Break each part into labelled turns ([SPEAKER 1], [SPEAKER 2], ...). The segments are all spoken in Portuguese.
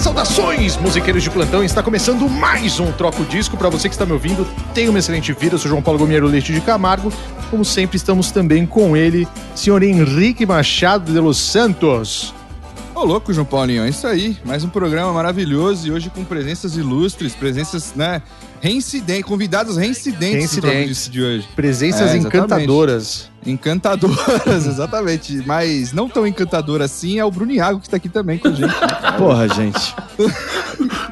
[SPEAKER 1] Saudações, musiqueiros de plantão! Está começando mais um Troco Disco. Para você que está me ouvindo, tenha uma excelente vida. Eu sou João Paulo Gomiero Leite de Camargo. Como sempre, estamos também com ele, senhor Henrique Machado de los Santos.
[SPEAKER 2] Ô, louco, João Paulinho, é isso aí. Mais um programa maravilhoso e hoje com presenças ilustres, presenças, né, reincidentes, convidados reincidentes,
[SPEAKER 1] Reincidentes.
[SPEAKER 2] De hoje.
[SPEAKER 1] Presenças
[SPEAKER 2] É,
[SPEAKER 1] encantadoras.
[SPEAKER 2] Encantadoras, exatamente. Mas não tão encantador assim é o Bruniago que está aqui também com a gente.
[SPEAKER 3] Porra, gente.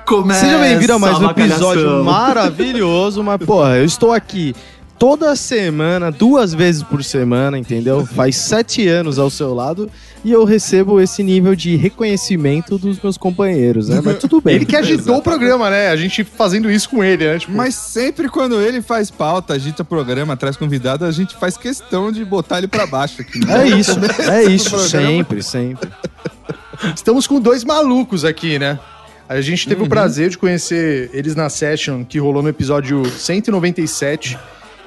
[SPEAKER 4] Começa
[SPEAKER 3] Seja bem-vindo a mais um episódio maravilhoso, mas, porra, eu estou aqui toda semana, duas vezes por semana, entendeu? Faz sete anos ao seu lado e eu recebo esse nível de reconhecimento dos meus companheiros, né? Mas tudo bem.
[SPEAKER 1] Ele que agitou o programa, né? A gente fazendo isso com ele, né? Tipo,
[SPEAKER 2] Mas sempre quando ele faz pauta, agita programa, traz convidado, a gente faz questão de botar ele pra baixo aqui. né?
[SPEAKER 3] É isso, é isso, sempre, sempre.
[SPEAKER 1] estamos com dois malucos aqui, né? A gente teve o prazer de conhecer eles na session que rolou no episódio 197.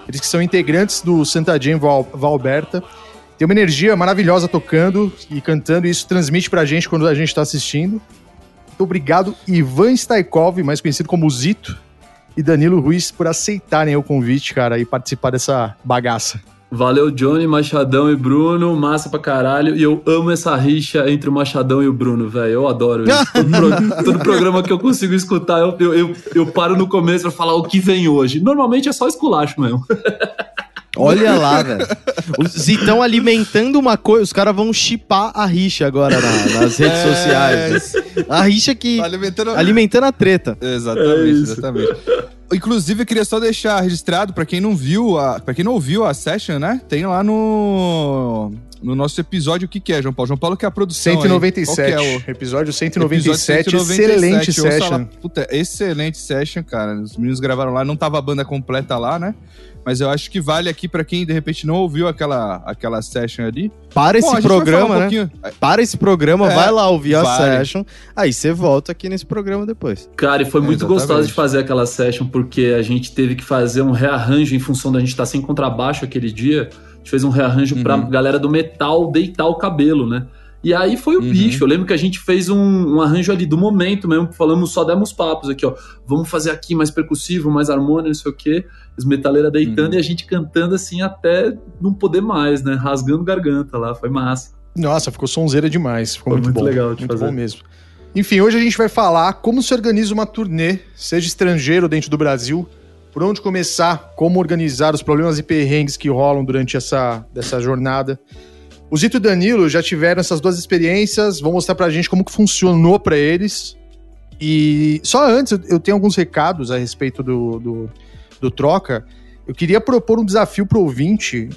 [SPEAKER 1] Eles que são integrantes do Santa Jane Val Valberta. Tem uma energia maravilhosa tocando e cantando, e isso transmite pra gente quando a gente tá assistindo. Muito obrigado, Ivan Staikov, mais conhecido como Zito, e Danilo Ruiz, por aceitarem o convite, cara, e participar dessa bagaça.
[SPEAKER 4] Valeu, Johnny, Machadão e Bruno. Massa pra caralho. E eu amo essa rixa entre o Machadão e o Bruno, velho. Eu adoro isso. Todo, pro- todo programa que eu consigo escutar, eu, eu, eu, eu paro no começo pra falar o que vem hoje. Normalmente é só esculacho mesmo.
[SPEAKER 3] Olha lá, velho. Os Zitão alimentando uma coisa, os caras vão chipar a rixa agora na- nas redes
[SPEAKER 2] É,
[SPEAKER 3] sociais. A rixa que.
[SPEAKER 2] Alimentando...
[SPEAKER 3] alimentando a treta.
[SPEAKER 2] Exatamente,
[SPEAKER 4] É
[SPEAKER 2] exatamente. Inclusive, eu queria só deixar registrado, pra quem não viu, a, pra quem não ouviu a session, né? Tem lá no, no nosso episódio o que, que é, João Paulo? João Paulo que é a produção. aí.
[SPEAKER 1] 197,
[SPEAKER 2] Qual que é o
[SPEAKER 1] episódio 197,
[SPEAKER 2] Episódio 197,
[SPEAKER 1] excelente session.
[SPEAKER 2] Puta, excelente session, cara. Os meninos gravaram lá, não tava a banda completa lá, né? Mas eu acho que vale aqui pra quem de repente não ouviu aquela, aquela session ali.
[SPEAKER 3] Para esse
[SPEAKER 2] Bom, falar
[SPEAKER 3] programa,
[SPEAKER 2] um
[SPEAKER 3] né?
[SPEAKER 2] pouquinho-
[SPEAKER 3] Para esse programa,
[SPEAKER 2] É,
[SPEAKER 3] vai lá ouvir a
[SPEAKER 2] vale.
[SPEAKER 3] session. Aí você volta aqui nesse programa depois.
[SPEAKER 4] Cara, e foi
[SPEAKER 2] É,
[SPEAKER 4] muito
[SPEAKER 2] exatamente.
[SPEAKER 4] gostoso de fazer aquela session, porque a gente teve que fazer um rearranjo em função da gente estar sem contrabaixo aquele dia. A gente fez um rearranjo pra
[SPEAKER 2] Uhum.
[SPEAKER 4] galera do metal deitar o cabelo, né? E aí foi o
[SPEAKER 2] Uhum.
[SPEAKER 4] bicho. Eu lembro que a gente fez um, um arranjo ali do momento mesmo. Falamos, só demos papos aqui, ó. Vamos fazer aqui mais percussivo, mais harmônia, não sei o quê. Os metaleiros deitando
[SPEAKER 2] Uhum.
[SPEAKER 4] e a gente cantando assim até não poder mais, né? Rasgando garganta lá. Foi massa.
[SPEAKER 1] Nossa, ficou sonzeira demais. Ficou
[SPEAKER 4] Foi
[SPEAKER 1] muito,
[SPEAKER 4] muito
[SPEAKER 1] bom.
[SPEAKER 4] legal de
[SPEAKER 1] muito
[SPEAKER 4] fazer.
[SPEAKER 1] bom mesmo. Enfim, hoje a gente vai falar como se organiza uma turnê, seja estrangeiro ou dentro do Brasil, por onde começar, como organizar os problemas e perrengues que rolam durante essa, dessa jornada. O Zito e o Danilo já tiveram essas duas experiências, vão mostrar pra gente como que funcionou pra eles. E só antes, eu- eu tenho alguns recados a respeito do, do, do Troca. Eu queria propor um desafio pro ouvinte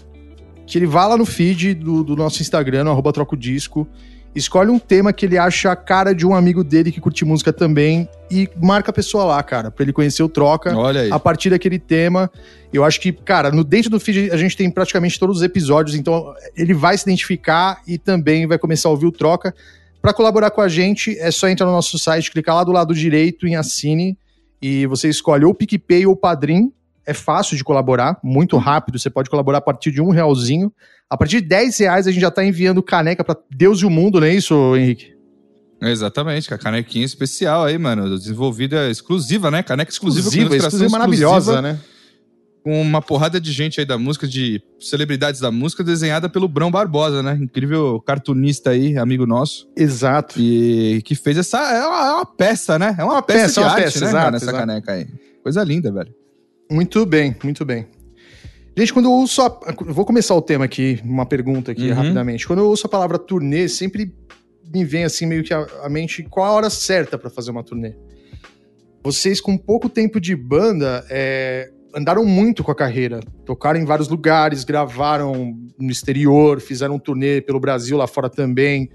[SPEAKER 1] que ele vá lá no feed do, do nosso Instagram, no arroba Troca o Disco, escolhe um tema que ele acha a cara de um amigo dele que curte música também e marca a pessoa lá, cara, pra ele conhecer o Troca
[SPEAKER 2] Olha aí.
[SPEAKER 1] a partir daquele tema. Eu acho que, cara, no dentro do feed a gente tem praticamente todos os episódios, então ele vai se identificar e também vai começar a ouvir o Troca. Pra colaborar com a gente, é só entrar no nosso site, clicar lá do lado direito em Assine e você escolhe ou o PicPay ou o Padrim. É fácil de colaborar, muito rápido. Você pode colaborar a partir de um realzinho. A partir de 10 reais a gente já tá enviando caneca pra Deus e o mundo, não é isso, Henrique?
[SPEAKER 2] Exatamente, com a canequinha especial aí, mano. Desenvolvida exclusiva, né? Caneca exclusiva,
[SPEAKER 1] Exclusiva, exclusiva maravilhosa,
[SPEAKER 2] exclusiva,
[SPEAKER 1] né?
[SPEAKER 2] Com uma porrada de gente aí da música, de celebridades da música, desenhada pelo Brão Barbosa, né? Incrível cartunista aí, amigo nosso.
[SPEAKER 1] Exato.
[SPEAKER 2] E que fez essa. É uma, é uma peça, né? É uma, peça,
[SPEAKER 1] peça,
[SPEAKER 2] de
[SPEAKER 1] uma
[SPEAKER 2] arte,
[SPEAKER 1] peça,
[SPEAKER 2] né,
[SPEAKER 1] exato,
[SPEAKER 2] cara, nessa
[SPEAKER 1] exato.
[SPEAKER 2] caneca aí. Coisa linda, velho.
[SPEAKER 1] Muito bem, muito bem. Gente, quando eu ouço a... Vou começar o tema aqui, uma pergunta aqui
[SPEAKER 2] Uhum.
[SPEAKER 1] rapidamente. Quando eu ouço a palavra turnê, sempre me vem assim meio que a, a mente qual a hora certa pra fazer uma turnê. Vocês com pouco tempo de banda, é, andaram muito com a carreira. Tocaram em vários lugares, gravaram no exterior, fizeram um turnê pelo Brasil lá fora também.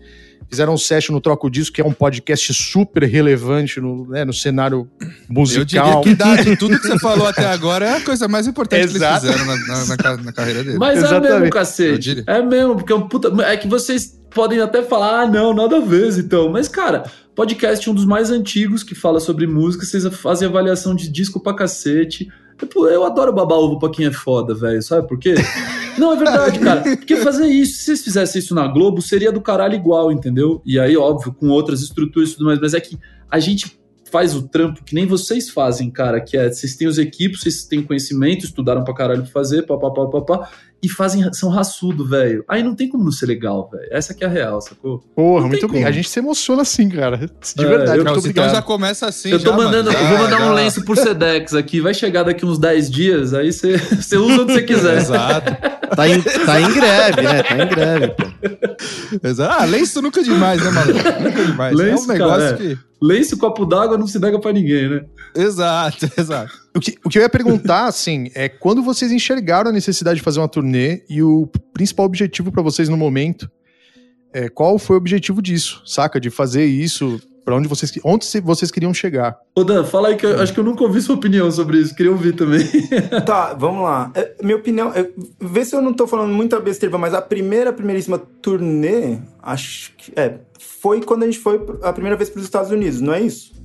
[SPEAKER 1] Fizeram um session no Troco Disco, que é um podcast super relevante no, né, no cenário musical.
[SPEAKER 2] Eu diria que da- de tudo que você falou até agora é a coisa mais importante
[SPEAKER 1] Exato.
[SPEAKER 2] que eles fizeram na, na- na na carreira dele.
[SPEAKER 4] Mas é
[SPEAKER 1] Exatamente.
[SPEAKER 4] mesmo,
[SPEAKER 2] Eu
[SPEAKER 4] cacete. É mesmo, porque é um puta. É que vocês podem até falar, ah, não, nada a ver, então. Mas, cara, podcast é um dos mais antigos que fala sobre música, vocês fazem avaliação de disco pra cacete. Pô, eu adoro babar ovo pra quem é foda, velho. Sabe por quê? Não, é verdade, cara. Porque fazer isso, se vocês fizessem isso na Globo, seria do caralho igual, entendeu? E aí, óbvio, com outras estruturas e tudo mais. Mas é que a gente faz o trampo que nem vocês fazem, cara. Que é, vocês têm os equipos, vocês têm conhecimento, estudaram pra caralho pra fazer, papapá, papá. E fazem, são raçudo, velho. Aí não tem como não ser legal, velho. Essa que é a real, sacou?
[SPEAKER 1] Porra,
[SPEAKER 4] Não
[SPEAKER 1] muito bem. A gente se emociona assim, cara. De
[SPEAKER 4] É,
[SPEAKER 1] verdade,
[SPEAKER 4] eu-
[SPEAKER 2] Não, então já começa assim.
[SPEAKER 4] eu tô
[SPEAKER 2] já,
[SPEAKER 4] mandando,
[SPEAKER 2] Já,
[SPEAKER 4] eu vou mandar
[SPEAKER 2] já.
[SPEAKER 4] um lenço por Sedex aqui. Vai chegar daqui uns 10 dias, aí você você usa onde você quiser.
[SPEAKER 2] Exato.
[SPEAKER 3] Tá em, tá em greve, né? Tá em greve, pô.
[SPEAKER 2] Exato. Ah, lenço nunca é demais, né, mano? Nunca é demais.
[SPEAKER 4] Lenço,
[SPEAKER 2] é um negócio
[SPEAKER 4] cara, é.
[SPEAKER 2] que.
[SPEAKER 4] Lenço copo d'água não se nega pra ninguém, né?
[SPEAKER 2] Exato, exato.
[SPEAKER 1] O que, o que eu ia perguntar, assim, é quando vocês enxergaram a necessidade de fazer uma turnê e o principal objetivo pra vocês no momento, é, qual foi o objetivo disso, saca? De fazer isso, pra onde vocês, onde vocês queriam chegar?
[SPEAKER 4] Ô Dan, fala aí que eu acho que eu nunca ouvi sua opinião sobre isso. Queria ouvir também.
[SPEAKER 5] Tá, vamos lá. É, minha opinião, é, vê se eu não tô falando muita besteira, mas a primeira, primeiríssima turnê, acho que é, foi quando a gente foi a primeira vez para os Estados Unidos, não é isso?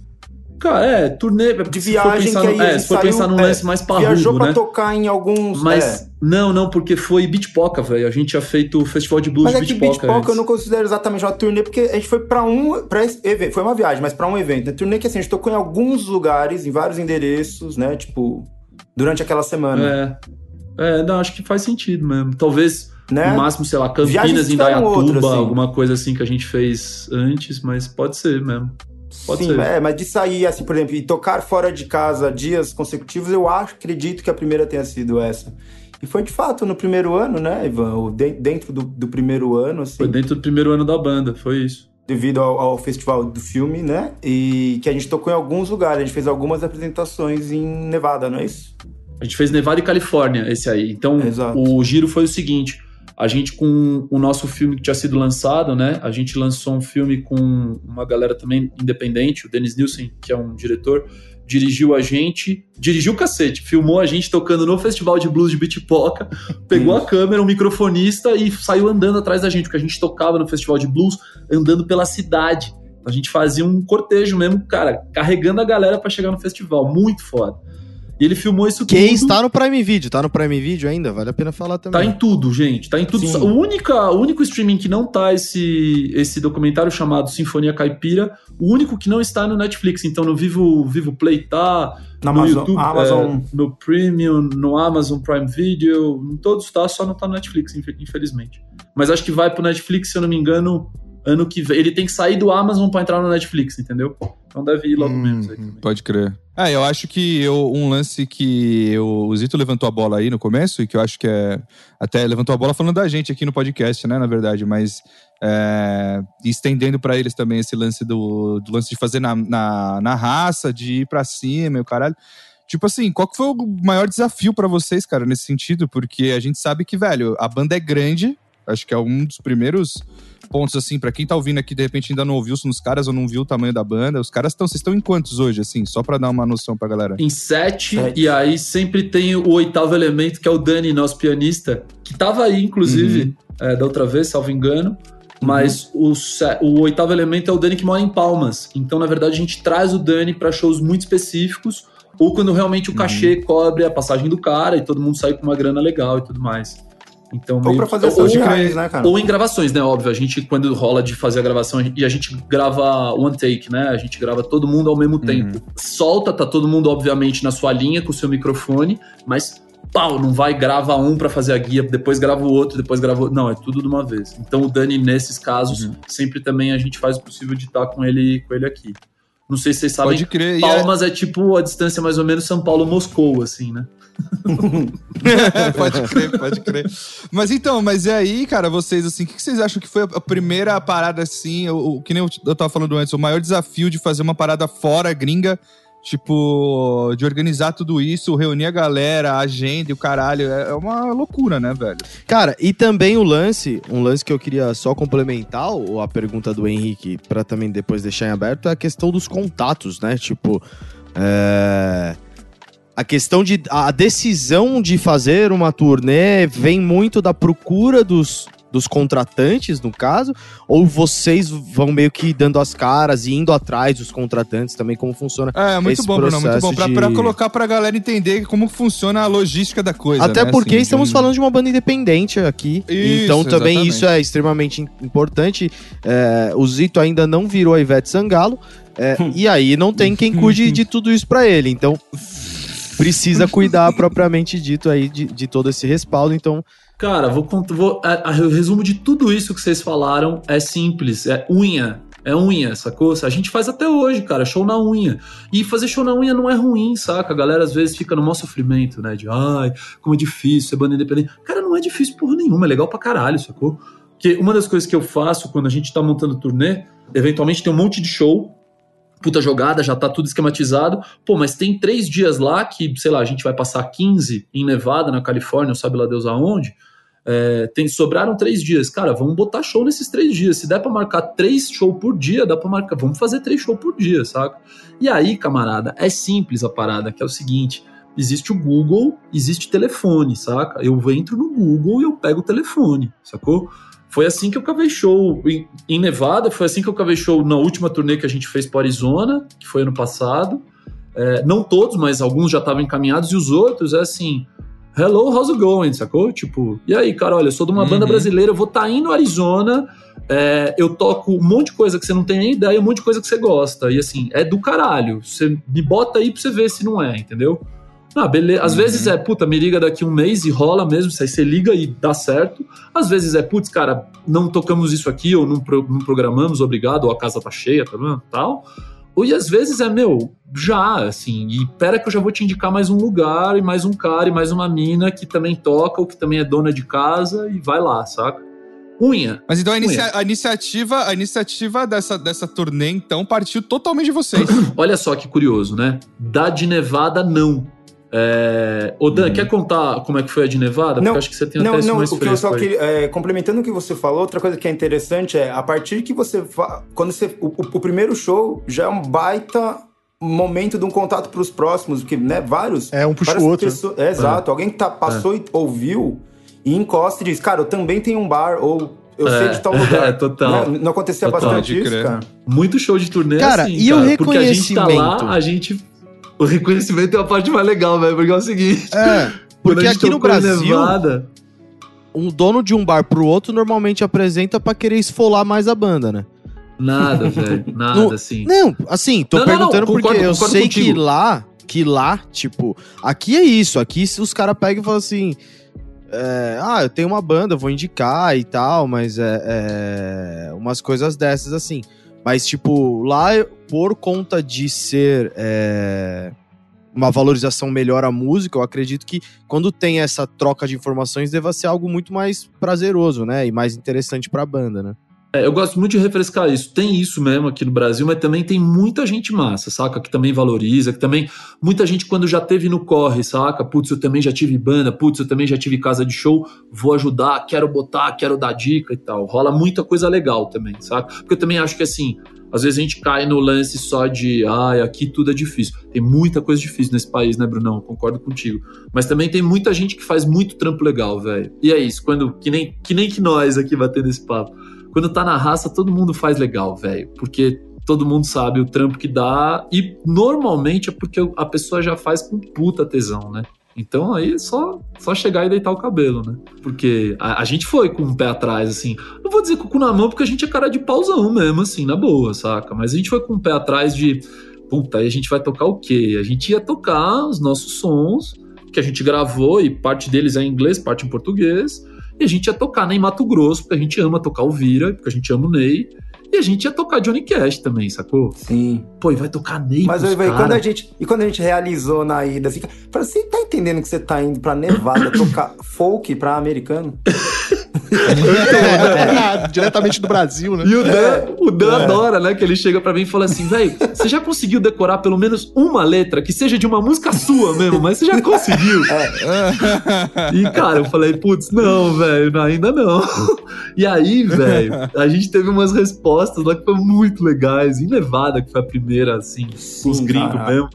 [SPEAKER 4] Cara, é, turnê.
[SPEAKER 5] De
[SPEAKER 4] se for
[SPEAKER 5] viagem
[SPEAKER 4] pensar
[SPEAKER 5] que
[SPEAKER 4] no-
[SPEAKER 5] aí a
[SPEAKER 4] é, se for
[SPEAKER 5] saiu,
[SPEAKER 4] pensar num
[SPEAKER 5] é,
[SPEAKER 4] lance mais parrudo,
[SPEAKER 5] Viajou pra
[SPEAKER 4] né?
[SPEAKER 5] tocar em alguns.
[SPEAKER 4] Mas,
[SPEAKER 5] é.
[SPEAKER 4] não, não, porque foi Beatpoca, velho. A gente tinha feito o festival de blues
[SPEAKER 5] Mas é
[SPEAKER 4] de
[SPEAKER 5] que
[SPEAKER 4] Beatpoca.
[SPEAKER 5] Beatpoca eu não considero exatamente uma turnê, porque a gente foi pra um. Pra evento. Foi uma viagem, mas pra um evento. A turnê que assim, a gente tocou em alguns lugares, em vários endereços, né? Tipo, durante aquela semana.
[SPEAKER 4] É. É, não, acho que faz sentido mesmo. Talvez,
[SPEAKER 5] Né?
[SPEAKER 4] no máximo, sei lá, Campinas, Indaiatuba,
[SPEAKER 5] outras, assim.
[SPEAKER 4] alguma coisa assim que a gente fez antes, mas pode ser mesmo. Pode
[SPEAKER 5] Sim, é, mas de sair, assim, por exemplo, e tocar fora de casa dias consecutivos, eu acho, acredito que a primeira tenha sido essa. E foi de fato no primeiro ano, né, Ivan? De- dentro do, do primeiro ano, assim,
[SPEAKER 4] Foi dentro do primeiro ano da banda, foi isso.
[SPEAKER 5] devido ao, ao festival do filme, né? E que a gente tocou em alguns lugares, a gente fez algumas apresentações em Nevada, não é isso?
[SPEAKER 4] A gente fez Nevada e Califórnia, esse aí. Então,
[SPEAKER 5] Exato.
[SPEAKER 4] o giro foi o seguinte: a gente, com o nosso filme que tinha sido lançado, né? A gente lançou um filme com uma galera também independente, o Dennis Nielsen, que é um diretor, dirigiu a gente, dirigiu o cacete, filmou a gente tocando no Festival de Blues de Bitpoca, pegou a câmera, um microfonista e saiu andando atrás da gente, porque a gente tocava no Festival de Blues, andando pela cidade. A gente fazia um cortejo mesmo, cara, carregando a galera pra chegar no festival. Muito foda. E ele filmou isso
[SPEAKER 3] Que
[SPEAKER 4] tudo.
[SPEAKER 3] está no Prime Video, tá no Prime Video ainda? Vale a pena falar também.
[SPEAKER 4] Tá em tudo, gente. Tá em tudo.
[SPEAKER 5] Sim.
[SPEAKER 4] O, única, o único streaming que não tá esse, esse documentário chamado Sinfonia Caipira, o único que não está no Netflix. Então no Vivo, Vivo Play tá,
[SPEAKER 5] Na
[SPEAKER 4] no
[SPEAKER 5] Amazon,
[SPEAKER 4] YouTube,
[SPEAKER 5] Amazon
[SPEAKER 4] é, no Premium, no Amazon Prime Video, em todos tá, só não tá no Netflix, infe- infelizmente. Mas acho que vai pro Netflix, se eu não me engano, ano que vem. Ele tem que sair do Amazon pra entrar no Netflix, entendeu? Então deve ir logo
[SPEAKER 1] Hum,
[SPEAKER 4] menos aí também.
[SPEAKER 2] Pode crer. É, eu acho que eu- um lance que eu- o Zito levantou a bola aí no começo, e que eu acho que é. Até levantou a bola falando da gente aqui no podcast, né, na verdade, mas é, estendendo pra eles também esse lance do, do lance de fazer na, na, na raça, de ir pra cima e o caralho. Tipo assim, qual que foi o maior desafio pra vocês, cara, nesse sentido? Porque a gente sabe que, velho, a banda é grande, acho que é um dos primeiros pontos, assim, pra quem tá ouvindo aqui, de repente ainda não ouviu nos caras ou não viu o tamanho da banda. Os caras estão. Vocês estão em quantos hoje, assim? Só pra dar uma noção pra galera.
[SPEAKER 4] Em sete,
[SPEAKER 5] Sete.
[SPEAKER 4] e aí sempre tem o oitavo elemento, que é o Dani, nosso pianista, que tava aí, inclusive, é, da outra vez, salvo engano. Mas o, se- o oitavo elemento é o Dani que mora em Palmas. Então, na verdade, a gente traz o Dani pra shows muito específicos, ou quando realmente o cachê cobre a passagem do cara e todo mundo sai com uma grana legal e tudo mais. Então,
[SPEAKER 5] Ou
[SPEAKER 4] que-
[SPEAKER 5] fazer
[SPEAKER 4] ou-
[SPEAKER 5] reais, né, cara?
[SPEAKER 4] ou em gravações, né? Óbvio, a gente, quando rola de fazer a gravação, e a gente grava one take, né? A gente grava todo mundo ao mesmo tempo. Solta, tá todo mundo, obviamente, na sua linha com o seu microfone, mas pau, não vai grava um pra fazer a guia, depois grava o outro, depois grava o... Não, é tudo de uma vez. Então o Dani, nesses casos, sempre também a gente faz o possível de estar com ele, com ele aqui. Não sei se vocês sabem,
[SPEAKER 2] Pode crer. É-
[SPEAKER 4] Palmas é... tipo a distância mais ou menos São Paulo-Moscou, assim, né?
[SPEAKER 2] pode crer, pode crer. Mas então, mas e aí, cara, vocês, assim, o que vocês acham que foi a primeira parada, assim, o, o- que nem eu, eu tava falando antes, o maior desafio de fazer uma parada fora gringa, Tipo, de organizar tudo isso, reunir a galera, a agenda e o caralho. É é uma loucura, né, velho?
[SPEAKER 3] Cara, e também o lance, um lance que eu queria só complementar, ou a pergunta do Henrique, pra também depois deixar em aberto, é a questão dos contatos, né? Tipo, é, a questão de. A decisão de fazer uma turnê vem muito da procura dos, dos contratantes, no caso, ou vocês vão meio que dando as caras e indo atrás dos contratantes também, como funciona?
[SPEAKER 2] É, muito
[SPEAKER 3] Esse
[SPEAKER 2] bom, Bruno, muito bom. Pra,
[SPEAKER 3] de-
[SPEAKER 2] pra colocar pra galera entender como funciona a logística da coisa.
[SPEAKER 3] Até
[SPEAKER 2] né,
[SPEAKER 3] porque
[SPEAKER 2] assim,
[SPEAKER 3] estamos
[SPEAKER 2] de-
[SPEAKER 3] falando de uma banda independente aqui.
[SPEAKER 2] Isso,
[SPEAKER 3] então também
[SPEAKER 2] exatamente.
[SPEAKER 3] isso é extremamente im- importante. É, o Zito ainda não virou a Ivete Sangalo. é, e aí não tem quem cuide de tudo isso pra ele. Então precisa cuidar propriamente dito aí de, de todo esse respaldo. Então,
[SPEAKER 4] Cara, vou, vou a- a- o resumo de tudo isso que vocês falaram é simples, é unha. É unha, sacou? A gente faz até hoje, cara, show na unha. E fazer show na unha não é ruim, saca? A galera às vezes fica no maior sofrimento, né? De ai, como é difícil ser banda independente. Cara, não é difícil porra nenhuma, é legal pra caralho, sacou? Porque uma das coisas que eu faço quando a gente tá montando turnê, eventualmente tem um monte de show, puta jogada, já tá tudo esquematizado. Pô, mas tem três dias lá que, sei lá, a gente vai passar 15 em Nevada, na Califórnia, sabe lá Deus aonde. É, tem, sobraram três dias. Cara, vamos botar show nesses três dias. Se der pra marcar três shows por dia, dá pra marcar. Vamos fazer três shows por dia, saca? E aí, camarada, é simples a parada, que é o seguinte: existe o Google, existe telefone, saca? Eu entro no Google e eu pego o telefone, sacou? Foi assim que eu cavei show em, em Nevada, foi assim que eu cavei show na última turnê que a gente fez para Arizona, que foi ano passado. É, não todos, mas alguns já estavam encaminhados, e os outros é assim. Hello, how's it going? Sacou? Tipo, e aí, cara, olha, eu sou de uma
[SPEAKER 2] Uhum.
[SPEAKER 4] banda brasileira, eu vou estar indo no Arizona, é, eu toco um monte de coisa que você não tem nem ideia, um monte de coisa que você gosta. E assim, é do caralho. Você me bota aí pra você ver se não é, entendeu? Ah, beleza. Às
[SPEAKER 2] Uhum.
[SPEAKER 4] vezes é, puta, me liga daqui um mês e rola mesmo, aí você liga e dá certo. Às vezes é, putz, cara, não tocamos isso aqui, ou não, pro- não programamos, obrigado, ou a casa tá cheia, tá vendo? Tal. Ou e às vezes é, meu, já, assim, e pera que eu já vou te indicar mais um lugar, e mais um cara, e mais uma mina que também toca, ou que também é dona de casa, e vai lá, saca? Unha.
[SPEAKER 2] Mas então a, inicia- a iniciativa, a iniciativa dessa, dessa turnê, então, partiu totalmente de vocês.
[SPEAKER 4] Olha só que curioso, né? Da de Nevada, não. É... Ô, Dan, quer contar como é que foi a de Nevada? Porque
[SPEAKER 5] Não,
[SPEAKER 4] eu acho que você tem
[SPEAKER 5] Não,
[SPEAKER 4] até
[SPEAKER 5] não,
[SPEAKER 4] mais
[SPEAKER 5] o que eu só queria. é, complementando o que você falou, outra coisa que é interessante é a partir que você. fa- Quando você. O, o- o primeiro show já é um baita momento de um contato para os próximos, porque, né, vários.
[SPEAKER 1] É, um puxa o outro.
[SPEAKER 5] pessoas- é, exato. Alguém que tá, passou e ouviu e encosta e diz, cara, eu também tenho um bar, ou eu sei de tal lugar.
[SPEAKER 4] é, total.
[SPEAKER 5] Né? Não acontecia
[SPEAKER 4] Total,
[SPEAKER 5] bastante isso, cara.
[SPEAKER 4] Muito show de turnê
[SPEAKER 3] Cara,
[SPEAKER 4] assim,
[SPEAKER 3] e o
[SPEAKER 4] cara, Porque a gente tá
[SPEAKER 3] reconhecimento?
[SPEAKER 4] lá, a gente... O reconhecimento é a parte mais legal, velho, porque é o seguinte...
[SPEAKER 3] é. Porque aqui no Brasil,
[SPEAKER 4] Nevada,
[SPEAKER 3] um dono de um bar pro outro normalmente apresenta pra querer esfolar mais a banda, né?
[SPEAKER 4] nada, velho, nada,
[SPEAKER 3] Não,
[SPEAKER 4] assim.
[SPEAKER 3] Não, assim, tô
[SPEAKER 4] Não, não, não,
[SPEAKER 3] perguntando porque
[SPEAKER 4] concordo-
[SPEAKER 3] eu
[SPEAKER 4] concordo
[SPEAKER 3] sei que
[SPEAKER 4] contigo.
[SPEAKER 3] lá, que lá, tipo, aqui é isso, aqui os caras pegam e falam assim, é, ah, eu tenho uma banda, vou indicar e tal, mas é, é, umas coisas dessas assim. Mas, tipo, lá, por conta de ser é, uma valorização melhor à música, eu acredito que quando tem essa troca de informações, deva ser algo muito mais prazeroso, né? E mais interessante pra banda, né?
[SPEAKER 4] É, eu gosto muito de refrescar isso. Tem isso mesmo aqui no Brasil, mas também tem muita gente massa, saca? Que também valoriza, que também. Muita gente quando já teve no corre, saca? Putz, eu também já tive banda, putz, eu também já tive casa de show, vou ajudar, quero botar, quero dar dica e tal. Rola muita coisa legal também, saca? Porque eu também acho que assim. Às vezes a gente cai no lance só de, ai, aqui tudo é difícil. Tem muita coisa difícil nesse país, né, Brunão? Concordo contigo. Mas também tem muita gente que faz muito trampo legal, velho. E é isso, quando que nem, que nem que nós aqui batendo esse papo. Quando tá na raça, todo mundo faz legal, velho. Porque todo mundo sabe o trampo que dá. E normalmente é porque a pessoa já faz com puta tesão, né? Então aí é só, só chegar e deitar o cabelo, né? Porque a, a gente foi com o pé atrás, assim. Não vou dizer com o cu na mão, porque a gente é cara de pauzão mesmo, assim, na boa, saca? Mas a gente foi com o pé atrás de. Puta, aí a gente vai tocar o quê? A gente ia tocar os nossos sons, que a gente gravou, e parte deles é em inglês, parte em português. E a gente ia tocar né, em Mato Grosso, porque a gente ama tocar o Vira, porque a gente ama o Ney. E a gente ia tocar Johnny Cash também, sacou?
[SPEAKER 5] Sim.
[SPEAKER 4] Pô, e vai tocar Ney
[SPEAKER 5] Mas aí, quando a gente. E quando a gente realizou na ida, assim, cara, você tá entendendo que você tá indo pra Nevada tocar folk pra americano?
[SPEAKER 1] É, diretamente do Brasil, né?
[SPEAKER 4] E o Dan, o Dan adora, né? Que ele chega pra mim e fala assim, velho, você já conseguiu decorar pelo menos uma letra que seja de uma música sua mesmo, mas você já conseguiu. E, cara, eu falei, putz, não, velho, ainda não. E aí, velho, a gente teve umas respostas lá que foram muito legais. Em Nevada, que foi a primeira, assim, os gringos
[SPEAKER 5] caralho.
[SPEAKER 4] mesmo.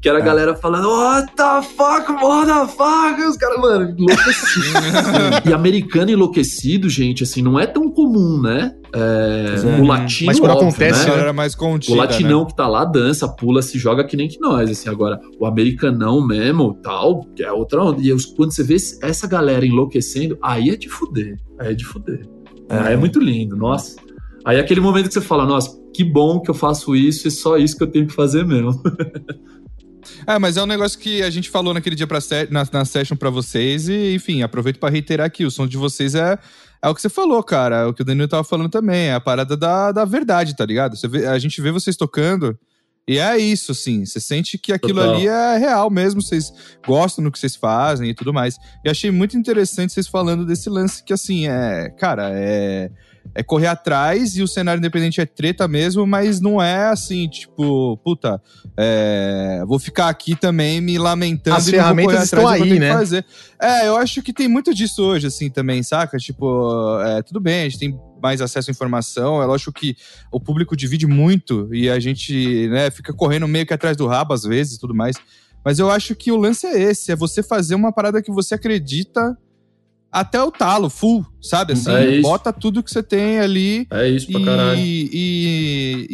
[SPEAKER 4] Que era a galera falando, what the fuck, motherfucker? E Os caras, mano, enlouquecidos. e americano enlouquecido, gente, assim, não é tão comum, né? É, o latino,
[SPEAKER 1] Mas quando
[SPEAKER 4] óbvio,
[SPEAKER 1] acontece,
[SPEAKER 4] né?
[SPEAKER 2] Era mais
[SPEAKER 4] O
[SPEAKER 2] contida,
[SPEAKER 4] latinão
[SPEAKER 2] né?
[SPEAKER 4] que tá lá dança, pula, se joga que nem que nós, assim, agora o americanão mesmo, tal, que é outra onda. E os- quando você vê essa galera enlouquecendo, aí é de fuder, aí é de fuder. Aí é muito lindo, nossa. Aí é aquele momento que você fala, nossa, que bom que eu faço isso e só isso que eu tenho que fazer mesmo.
[SPEAKER 2] É, mas é um negócio que a gente falou naquele dia pra se- na, na session pra vocês e, enfim, aproveito pra reiterar aqui. O som de vocês é, é o que você falou, cara. É o que o Danilo tava falando também. É a parada da, da verdade, tá ligado? Vê- a gente vê vocês tocando e é isso, assim. Você sente que aquilo
[SPEAKER 4] Total.
[SPEAKER 2] ali é real mesmo. Vocês gostam do que vocês fazem e tudo mais. E achei muito interessante vocês falando desse lance que, assim, é... Cara, é... É correr atrás e o cenário independente é treta mesmo, mas não é assim, tipo, puta, é, vou ficar aqui também me lamentando
[SPEAKER 1] As
[SPEAKER 2] e
[SPEAKER 1] ferramentas estão aí, né?
[SPEAKER 2] fazer. É, eu acho que tem muito disso hoje, assim, também, saca? Tipo, é, tudo bem, a gente tem mais acesso à informação, é lógico que o público divide muito e a gente, né, fica correndo meio que atrás do rabo às vezes e tudo mais. Mas eu acho que o lance é esse, é você fazer uma parada que você acredita até o talo, full, sabe? Assim,
[SPEAKER 4] É
[SPEAKER 2] bota tudo que você tem ali
[SPEAKER 4] É isso pra caralho.
[SPEAKER 2] e, e-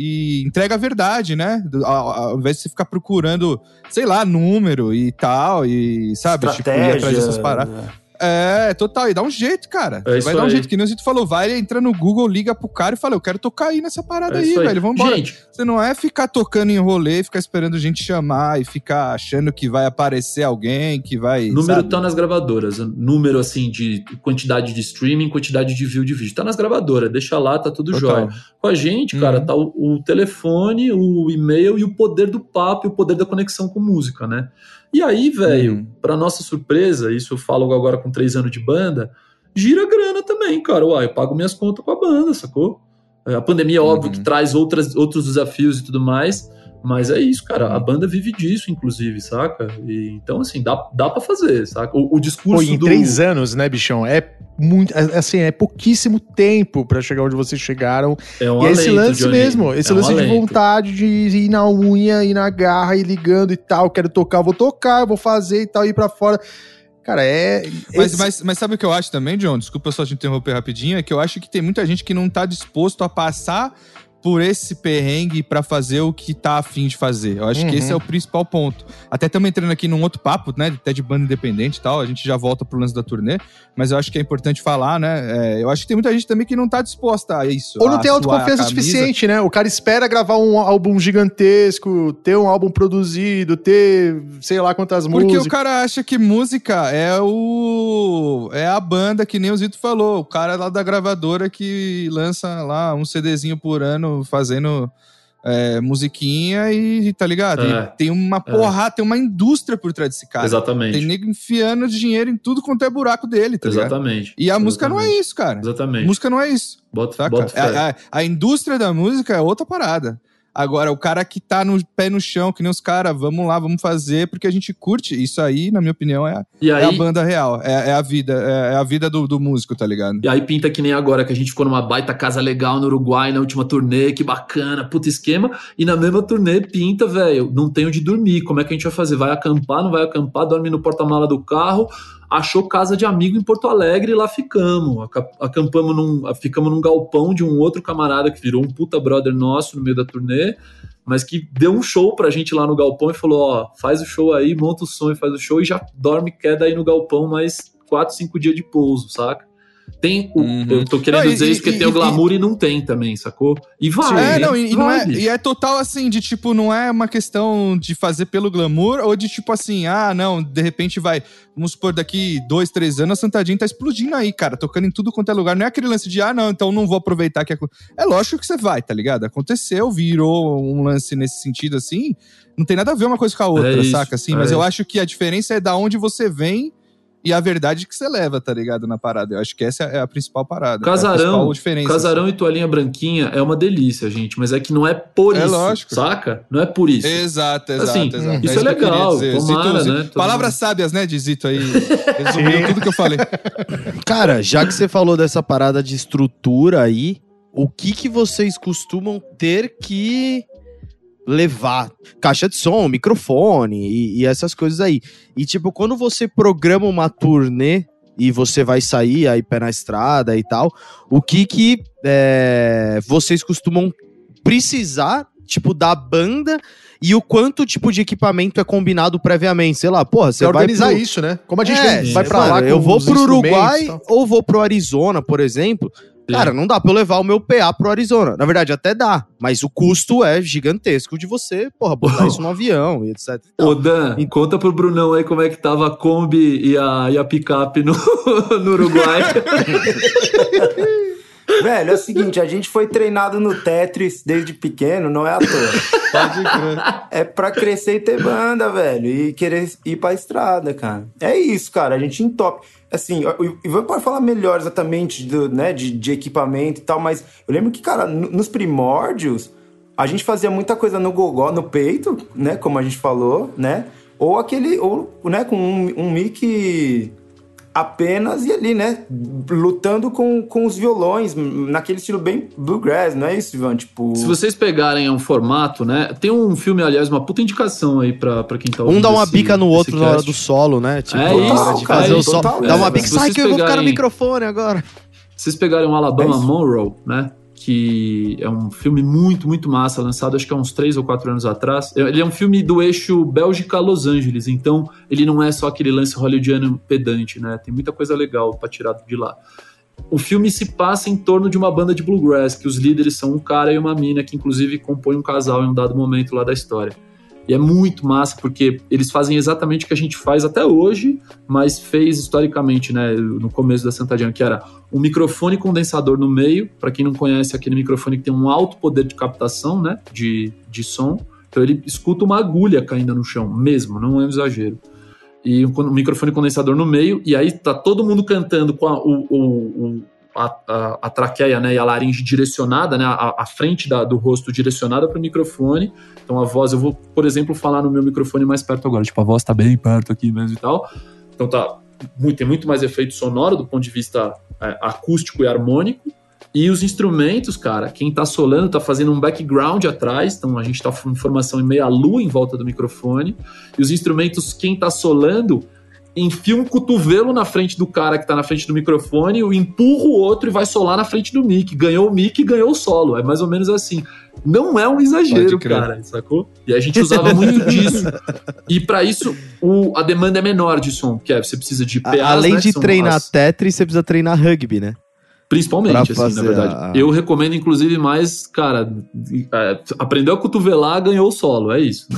[SPEAKER 2] e entrega a verdade, né? Ao, ao invés de você ficar procurando, sei lá, número e tal, e sabe, tipo, ir atrás dessas paradas. É, total, e dá um jeito, cara.
[SPEAKER 4] É
[SPEAKER 2] vai dar um
[SPEAKER 4] aí.
[SPEAKER 2] jeito, que nem o falou, vai entra no Google, liga pro cara e fala, eu quero tocar aí nessa parada
[SPEAKER 4] É
[SPEAKER 2] aí, velho, vambora.
[SPEAKER 4] Gente,
[SPEAKER 2] Você não é ficar tocando em rolê, ficar esperando gente chamar e ficar achando que vai aparecer alguém, que vai.
[SPEAKER 4] Número
[SPEAKER 2] sabe?
[SPEAKER 4] tá nas gravadoras. Número, assim, de quantidade de streaming, quantidade de view de vídeo. Tá nas gravadoras. Deixa lá, tá tudo
[SPEAKER 2] Total.
[SPEAKER 4] jóia. Com a gente, cara,
[SPEAKER 2] Uhum.
[SPEAKER 4] tá o, o telefone, o e-mail e o poder do papo e o poder da conexão com música, né? E aí, velho,
[SPEAKER 2] Uhum.
[SPEAKER 4] pra nossa surpresa, isso eu falo agora com três anos de banda, gira grana também, cara. Uai, eu pago minhas contas com a banda, sacou? É, A pandemia,
[SPEAKER 2] Uhum.
[SPEAKER 4] óbvio, que traz outras, outros desafios e tudo mais, mas é isso, cara. A banda vive disso, inclusive, saca? E, então, assim, dá, dá pra fazer, saca? O, o
[SPEAKER 1] Pô,
[SPEAKER 4] discurso
[SPEAKER 1] em
[SPEAKER 4] do...
[SPEAKER 1] três anos, né, bichão? É muito. é- Assim, é pouquíssimo tempo pra chegar onde vocês chegaram.
[SPEAKER 4] É um
[SPEAKER 1] e é esse
[SPEAKER 4] alento,
[SPEAKER 1] lance
[SPEAKER 4] Johnny.
[SPEAKER 1] mesmo, esse
[SPEAKER 4] É um
[SPEAKER 1] lance de
[SPEAKER 4] alento.
[SPEAKER 1] vontade de ir na unha, ir na garra, ir ligando e tal. Quero tocar, vou tocar, vou fazer e tal, ir pra fora. Cara, é.
[SPEAKER 2] Mas,
[SPEAKER 1] esse-
[SPEAKER 2] mas, mas sabe o que eu acho também, John? Desculpa só te interromper rapidinho. É que eu acho que tem muita gente que não tá disposto a passar por esse perrengue pra fazer o que tá afim de fazer. Eu acho que
[SPEAKER 1] Uhum.
[SPEAKER 2] esse é o principal ponto. Até estamos entrando aqui num outro papo, né? Até de banda independente e tal. A gente já volta pro lance da turnê. Mas eu acho que é importante falar, né? É, eu acho que tem muita gente também que não tá disposta a isso.
[SPEAKER 1] Ou não tem autoconfiança suficiente, né? O cara espera gravar um álbum gigantesco, ter um álbum produzido, ter sei lá quantas
[SPEAKER 2] Porque
[SPEAKER 1] músicas.
[SPEAKER 2] o cara acha que música é o. É a banda, que nem o Zito falou. O cara lá da gravadora que lança lá um CDzinho por ano fazendo é, musiquinha e tá ligado?
[SPEAKER 4] É.
[SPEAKER 2] Tem uma porra, tem uma indústria por trás desse cara.
[SPEAKER 4] Exatamente.
[SPEAKER 2] Tem nego enfiando dinheiro em tudo quanto é buraco dele, tá ligado?
[SPEAKER 4] Exatamente.
[SPEAKER 2] E a música não é
[SPEAKER 4] Exatamente.
[SPEAKER 2] isso, cara.
[SPEAKER 4] Exatamente.
[SPEAKER 2] Música não é isso.
[SPEAKER 4] Bota, bota.
[SPEAKER 2] A, a- a indústria da música é outra parada. Agora, o cara que tá no pé no chão, que nem os caras, vamos lá, vamos fazer, porque a gente curte. Isso aí, na minha opinião, é,
[SPEAKER 4] E
[SPEAKER 2] é a
[SPEAKER 4] aí,
[SPEAKER 2] banda real. É, é a vida, é, é a vida do, do músico, tá ligado?
[SPEAKER 4] E aí pinta que nem agora, que a gente ficou numa baita casa legal no Uruguai na última turnê, que bacana, puta esquema. E na mesma turnê pinta, velho, não tem onde dormir. Como é que a gente vai fazer? Vai acampar, não vai acampar, dorme no porta-mala do carro. Achou casa de amigo em Porto Alegre e lá ficamos. Aca- Acampamos num, ficamos num galpão de um outro camarada que virou um puta brother nosso no meio da turnê, mas que deu um show pra gente lá no galpão e falou: ó, faz o show aí, monta o som e faz o show e já dorme, queda aí no galpão mais 4, 5 dias de pouso, saca? Tem o,
[SPEAKER 2] Uhum.
[SPEAKER 4] Eu tô querendo
[SPEAKER 2] Não, e-
[SPEAKER 4] dizer isso porque
[SPEAKER 2] e-
[SPEAKER 4] tem o
[SPEAKER 2] e-
[SPEAKER 4] glamour e, não tem também, sacou? E vai.
[SPEAKER 2] é, não, e, e não é, e é total assim, de tipo, não é uma questão de fazer pelo glamour ou de tipo assim, ah, não, de repente vai, vamos supor, daqui dois, três anos a Santadinha tá explodindo aí, cara, tocando em tudo quanto é lugar. Não é aquele lance de, ah, não, então não vou aproveitar que. É, é lógico que você vai, tá ligado? Aconteceu, virou um lance nesse sentido assim. Não tem nada a ver uma coisa com a outra,
[SPEAKER 4] É isso,
[SPEAKER 2] saca? Assim,
[SPEAKER 4] é
[SPEAKER 2] mas eu
[SPEAKER 4] isso.
[SPEAKER 2] acho que a diferença é da onde você vem e a verdade que você leva, tá ligado? Na parada. Eu acho que essa é a principal parada. é a
[SPEAKER 4] Casarão,
[SPEAKER 2] principal
[SPEAKER 4] casarão e toalhinha branquinha é uma delícia, gente, mas é que não é por
[SPEAKER 2] É
[SPEAKER 4] isso,
[SPEAKER 2] lógico.
[SPEAKER 4] saca? Não é por isso.
[SPEAKER 2] Exato, exato,
[SPEAKER 4] Assim,
[SPEAKER 2] exato.
[SPEAKER 4] isso é
[SPEAKER 2] que eu queria
[SPEAKER 4] legal,
[SPEAKER 2] dizer.
[SPEAKER 4] tomara,
[SPEAKER 2] Zito-
[SPEAKER 4] né?
[SPEAKER 2] Palavras sábias, né, de Zito aí. Resumiu tudo que eu falei.
[SPEAKER 3] Cara, já que você falou dessa parada de estrutura aí, o que que vocês costumam ter que levar? Caixa de som, microfone e, e essas coisas aí. E tipo, quando você programa uma turnê e você vai sair aí pé na estrada e tal, o que que é, vocês costumam precisar, tipo, da banda e o quanto tipo de equipamento é combinado previamente? Sei lá, porra, você vai
[SPEAKER 1] organizar
[SPEAKER 3] pro-
[SPEAKER 1] isso, né? Como a gente
[SPEAKER 3] é,
[SPEAKER 1] vem- vai pra
[SPEAKER 3] mano,
[SPEAKER 1] lá com
[SPEAKER 3] eu vou
[SPEAKER 1] os
[SPEAKER 3] pro
[SPEAKER 1] e
[SPEAKER 3] Uruguai ou vou pro Arizona, por exemplo. Cara, não dá pra eu levar o meu PA pro Arizona. Na verdade, até dá. Mas o custo é gigantesco de você, porra, botar isso no avião e etc. e
[SPEAKER 4] Ô. Dan, conta pro Brunão aí como é que tava a Kombi e a, e a picape no, no Uruguai.
[SPEAKER 5] Velho, é o seguinte, a gente foi treinado no Tetris desde pequeno, não é à toa. É pra crescer e ter banda, velho. E querer ir pra estrada, cara. É isso, cara. A gente entope. Assim, o Ivan pode falar melhor exatamente do, né, de, de equipamento e tal, mas eu lembro que, cara, no- nos primórdios, a gente fazia muita coisa no gogó, no peito, né? Como a gente falou, né? Ou aquele, ou, né, com um, um mic apenas e ali, né? Lutando com, com os violões, naquele estilo bem bluegrass, não é isso, Ivan? Tipo.
[SPEAKER 4] Se vocês pegarem um formato, né? Tem um filme, aliás, uma puta indicação aí pra, pra quem tá
[SPEAKER 3] Um
[SPEAKER 4] ouvindo
[SPEAKER 3] dá uma
[SPEAKER 4] esse-
[SPEAKER 3] bica no outro na hora do solo, né? Tipo,
[SPEAKER 4] É
[SPEAKER 3] na hora
[SPEAKER 4] isso,
[SPEAKER 3] de
[SPEAKER 4] cara,
[SPEAKER 3] fazer
[SPEAKER 4] é
[SPEAKER 3] o solo.
[SPEAKER 5] total,
[SPEAKER 3] Dá uma
[SPEAKER 5] é.
[SPEAKER 3] bica, sai que eu vou ficar no microfone agora.
[SPEAKER 4] Se vocês pegarem o Alabama
[SPEAKER 5] É.
[SPEAKER 4] Monroe, né? Que é um filme muito, muito massa, lançado acho que há uns três ou quatro anos atrás. Ele é um filme do eixo Bélgica-Los Angeles, então ele não é só aquele lance hollywoodiano pedante, né? Tem muita coisa legal pra tirar de lá. O filme se passa em torno de uma banda de bluegrass, que os líderes são um cara e uma mina, que inclusive compõem um casal em um dado momento lá da história. E é muito massa, porque eles fazem exatamente o que a gente faz até hoje, mas fez historicamente, né, no começo da Santa que era um microfone condensador no meio, para quem não conhece, aquele microfone que tem um alto poder de captação, né, de, de som. Então ele escuta uma agulha caindo no chão, mesmo, não é um exagero. E um, microfone condensador no meio, e aí tá todo mundo cantando com a, o- o- a, a, a traqueia né, e a laringe direcionada, né, a, a frente da- do rosto direcionada para o microfone. Então a voz, eu vou, por exemplo, falar no meu microfone mais perto agora. Tipo, a voz tá bem perto aqui mesmo e tal. Então tá muito, tem muito mais efeito sonoro do ponto de vista é, acústico e harmônico. E os instrumentos, cara, quem tá solando tá fazendo um background atrás, então a gente tá com formação em meia lua em volta do microfone. E os instrumentos, quem tá solando, enfia um cotovelo na frente do cara que tá na frente do microfone, empurra o outro e vai solar na frente do mic. Ganhou o mic e ganhou o solo. É mais ou menos assim. Não é um exagero, cara, sacou? E a gente usava muito disso. E pra isso, o- a demanda é menor de som, que é, você precisa de PAs,
[SPEAKER 3] Além
[SPEAKER 4] né,
[SPEAKER 3] de treinar
[SPEAKER 4] as-
[SPEAKER 3] Tetris, você precisa treinar rugby, né?
[SPEAKER 4] Principalmente,
[SPEAKER 3] pra
[SPEAKER 4] assim, na verdade.
[SPEAKER 3] a-
[SPEAKER 4] Eu recomendo, inclusive, mais, cara, é, aprendeu a cotovelar, ganhou o solo, é isso.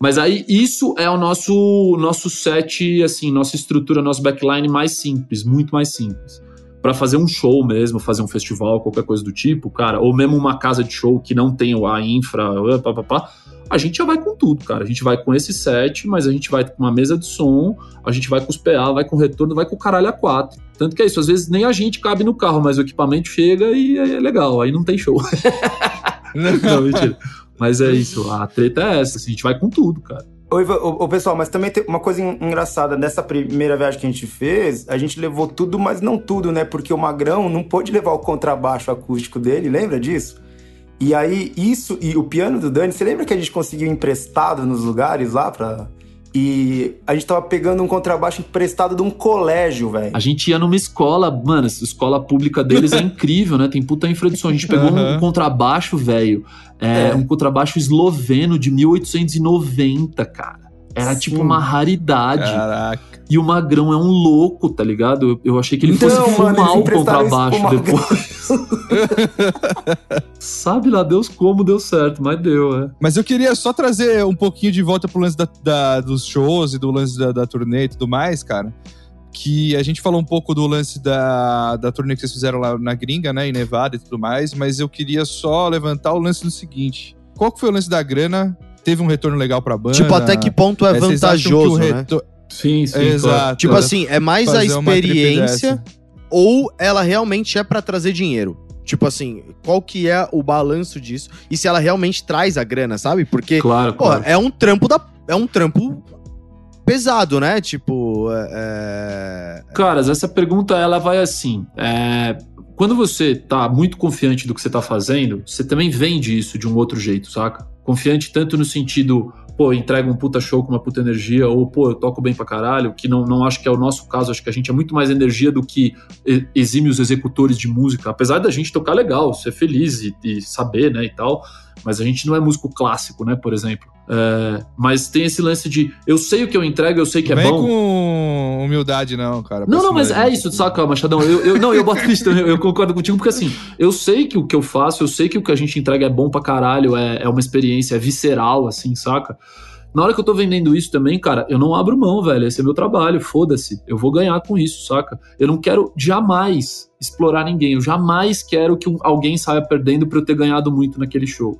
[SPEAKER 4] Mas aí, isso é o nosso, nosso set, assim, nossa estrutura, nosso backline mais simples, muito mais simples. Pra fazer um show mesmo, fazer um festival, qualquer coisa do tipo, cara, ou mesmo uma casa de show que não tem a infra, pá, pá, pá, a gente já vai com tudo, cara. A gente vai com esse set, mas a gente vai com uma mesa de som, a gente vai com os PA, vai com o retorno, vai com o caralho a quatro. Tanto que é isso, às vezes nem a gente cabe no carro, mas o equipamento chega e aí é legal, aí não tem show. não, mentira. Mas é isso, a treta é essa, assim, a gente vai com tudo, cara.
[SPEAKER 5] Ô, ô, pessoal, mas também tem uma coisa en- engraçada. Nessa primeira viagem que a gente fez, a gente levou tudo, mas não tudo, né? Porque o Magrão não pôde levar o contrabaixo acústico dele, lembra disso? E aí, isso, e o piano do Dani, você lembra que a gente conseguiu emprestado nos lugares lá pra. E a gente tava pegando um contrabaixo emprestado de um colégio, velho.
[SPEAKER 4] A gente ia numa escola, mano, essa escola pública deles é incrível, né? Tem puta infra de som. A gente pegou um
[SPEAKER 2] Aham.
[SPEAKER 4] contrabaixo, velho, é,
[SPEAKER 5] É.
[SPEAKER 4] um contrabaixo esloveno de 1890, cara. Era
[SPEAKER 5] Sim.
[SPEAKER 4] tipo uma raridade.
[SPEAKER 2] Caraca.
[SPEAKER 4] E o Magrão é um louco, tá ligado? Eu, eu achei que ele
[SPEAKER 5] Então,
[SPEAKER 4] fosse fumar o contrabaixo depois. Sabe lá Deus como deu certo, mas deu, é.
[SPEAKER 2] Mas eu queria só trazer um pouquinho de volta pro lance da- da- dos shows e do lance da, da turnê e tudo mais, cara. Que a gente falou um pouco do lance da, da turnê que vocês fizeram lá na gringa, né? Em Nevada e tudo mais, mas eu queria só levantar o lance do seguinte: qual que foi o lance da grana? Teve um retorno legal pra banda?
[SPEAKER 3] Tipo, até que ponto é
[SPEAKER 2] É,
[SPEAKER 3] vantajoso, né?
[SPEAKER 2] retor-
[SPEAKER 4] Sim, sim.
[SPEAKER 2] Exato.
[SPEAKER 4] claro.
[SPEAKER 3] Tipo
[SPEAKER 2] É.
[SPEAKER 3] assim, é mais a
[SPEAKER 2] Fazer trip
[SPEAKER 3] experiência ou ela realmente é pra trazer dinheiro? Tipo assim, qual que é o balanço disso? E se ela realmente traz a grana, sabe? Porque,
[SPEAKER 4] Claro,
[SPEAKER 3] pô,
[SPEAKER 4] claro.
[SPEAKER 3] é um trampo da. É um trampo pesado, né? Tipo. É...
[SPEAKER 4] Caras, essa pergunta ela vai assim. é, quando você tá muito confiante do que você tá fazendo, você também vende isso de um outro jeito, saca? Confiante tanto no sentido, pô, entrega um puta show com uma puta energia, ou pô, eu toco bem pra caralho, que não, não acho que é o nosso caso, acho que a gente é muito mais energia do que e- exímios executores de música, apesar da gente tocar legal, ser feliz e, e saber, né, e tal, mas a gente não é músico clássico, né, por exemplo. É, mas tem esse lance de eu sei o que eu entrego, eu sei que é
[SPEAKER 2] Vem
[SPEAKER 4] bom.
[SPEAKER 2] com humildade, não, cara.
[SPEAKER 4] Não, não, mas é isso, saca, Machadão? Eu, eu, não, eu boto isso também, eu concordo contigo, porque assim, eu sei que o que eu faço, eu sei que o que a gente entrega é bom pra caralho, é, é uma experiência, é visceral, assim, saca? Na hora que eu tô vendendo isso também, cara, eu não abro mão, velho. Esse é meu trabalho, foda-se. Eu vou ganhar com isso, saca? Eu não quero jamais explorar ninguém. Eu jamais quero que alguém saia perdendo pra eu ter ganhado muito naquele show.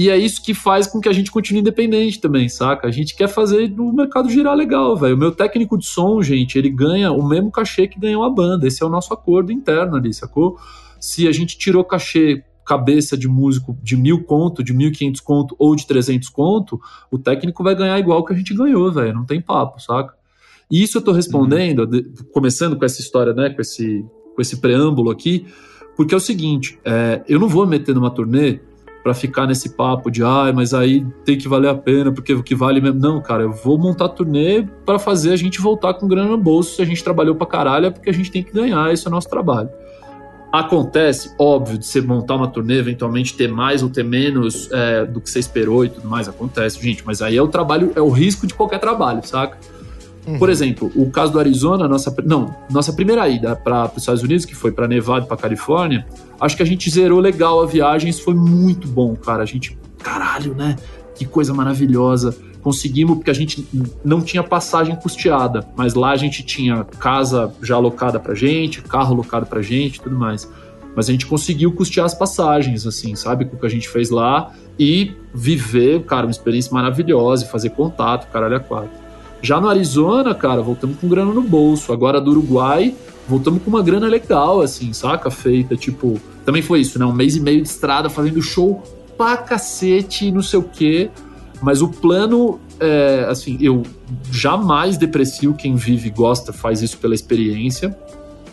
[SPEAKER 4] E é isso que faz com que a gente continue independente também, saca? A gente quer fazer o mercado girar legal, velho. O meu técnico de som, gente, ele ganha o mesmo cachê que ganhou a banda. Esse é o nosso acordo interno ali, sacou? Se a gente tirou cachê cabeça de músico de mil conto, de mil quinhentos conto ou de trezentos conto, o técnico vai ganhar igual que a gente ganhou, velho. Não tem papo, saca? E isso eu tô respondendo, de- começando com essa história, né? Com esse, com esse preâmbulo aqui, porque é o seguinte: é, eu não vou me meter numa turnê pra ficar nesse papo de ai, mas aí tem que valer a pena, porque o que vale mesmo. Não, cara, eu vou montar turnê pra fazer a gente voltar com grana no bolso. Se a gente trabalhou pra caralho, é porque a gente tem que ganhar, esse é nosso trabalho. Acontece, óbvio, de você montar uma turnê, eventualmente ter mais ou ter menos é, do que você esperou e tudo mais, acontece, gente, mas aí é o trabalho, é o risco de qualquer trabalho, saca? Por exemplo, o caso do Arizona, nossa, não, nossa primeira ida para os Estados Unidos, que foi para Nevada e para Califórnia, acho que a gente zerou legal a viagem, isso foi muito bom, cara. A gente, caralho, né? Que coisa maravilhosa. Conseguimos, porque a gente não tinha passagem custeada, mas lá a gente tinha casa já alocada pra gente, carro alocado pra gente tudo mais. Mas a gente conseguiu custear as passagens, assim, sabe? Com o que a gente fez lá e viver, cara, uma experiência maravilhosa, e fazer contato, caralho, a quatro. Já no Arizona, cara, voltamos com grana no bolso. Agora do Uruguai, voltamos com uma grana legal, assim, saca? Feita, tipo. Também foi isso, né? Um mês e meio de estrada fazendo show pra cacete, não sei o quê. Mas o plano, é, assim, eu jamais deprecio quem vive e gosta, faz isso pela experiência.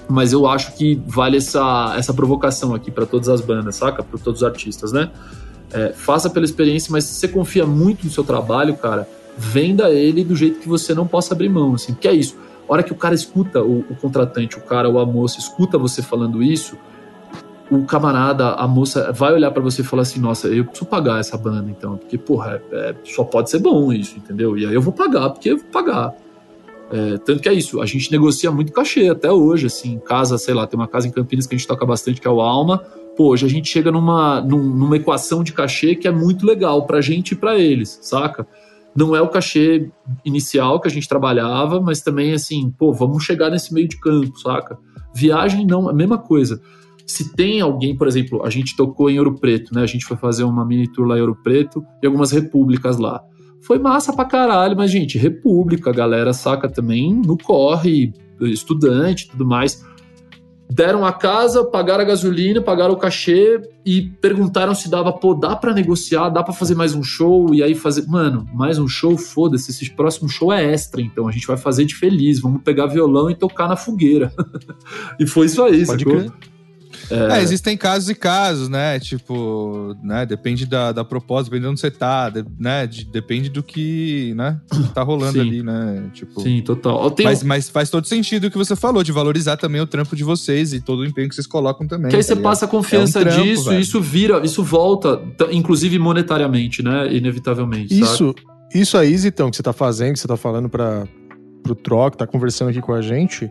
[SPEAKER 4] Mas eu acho que vale essa, essa provocação aqui para todas as bandas, saca? Para todos os artistas, né? É, faça pela experiência, mas se você confia muito no seu trabalho, cara, venda ele do jeito que você não possa abrir mão, assim, porque é isso. A hora que o cara escuta, o, o contratante, o cara ou a moça, escuta você falando isso, o camarada, a moça, vai olhar pra você e falar assim: Nossa, eu preciso pagar essa banda então, porque, porra, é- é- só pode ser bom isso, entendeu? E aí eu vou pagar, porque eu vou pagar. É, tanto que é isso, a gente negocia muito cachê até hoje, assim, casa, sei lá, tem uma casa em Campinas que a gente toca bastante, que é o Alma. Pô, hoje a gente chega numa, num- numa equação de cachê que é muito legal pra gente e pra eles, saca? Não é o cachê inicial que a gente trabalhava, mas também assim, pô, vamos chegar nesse meio de campo, saca? Viagem não, a mesma coisa. Se tem alguém, por exemplo, a gente tocou em Ouro Preto, né? A gente foi fazer uma mini tour lá em Ouro Preto e algumas repúblicas lá. Foi massa pra caralho, mas, gente, república, galera saca também no corre, estudante tudo mais. Deram a casa, pagaram a gasolina, pagaram o cachê e perguntaram se dava, pô, dá pra negociar, dá pra fazer mais um show e aí fazer. Mano, mais um show, foda-se, esse próximo show é extra, então a gente vai fazer de feliz, vamos pegar violão e tocar na fogueira. e foi isso aí,
[SPEAKER 1] Pode
[SPEAKER 4] sacou?
[SPEAKER 1] crer.
[SPEAKER 2] É, existem casos e casos, né? Tipo, né? Depende da, da proposta, depende de onde você tá, de- né? de- depende do que, né? Tá rolando
[SPEAKER 4] Sim.
[SPEAKER 2] ali, né? Tipo.
[SPEAKER 4] Sim, total. Tem
[SPEAKER 2] Mas,
[SPEAKER 4] um-
[SPEAKER 2] mas faz todo sentido o que você falou, de valorizar também o trampo de vocês e todo o empenho que vocês colocam também.
[SPEAKER 4] Que aí
[SPEAKER 2] tá
[SPEAKER 4] você
[SPEAKER 2] ligado?
[SPEAKER 4] passa a confiança
[SPEAKER 2] É um trampo,
[SPEAKER 4] disso
[SPEAKER 2] velho.
[SPEAKER 4] e isso vira, isso volta, inclusive monetariamente, né? Inevitavelmente. sabe?
[SPEAKER 1] Isso, isso aí, Zitão, que você tá fazendo, que você tá falando para pro Troc, tá conversando aqui com a gente,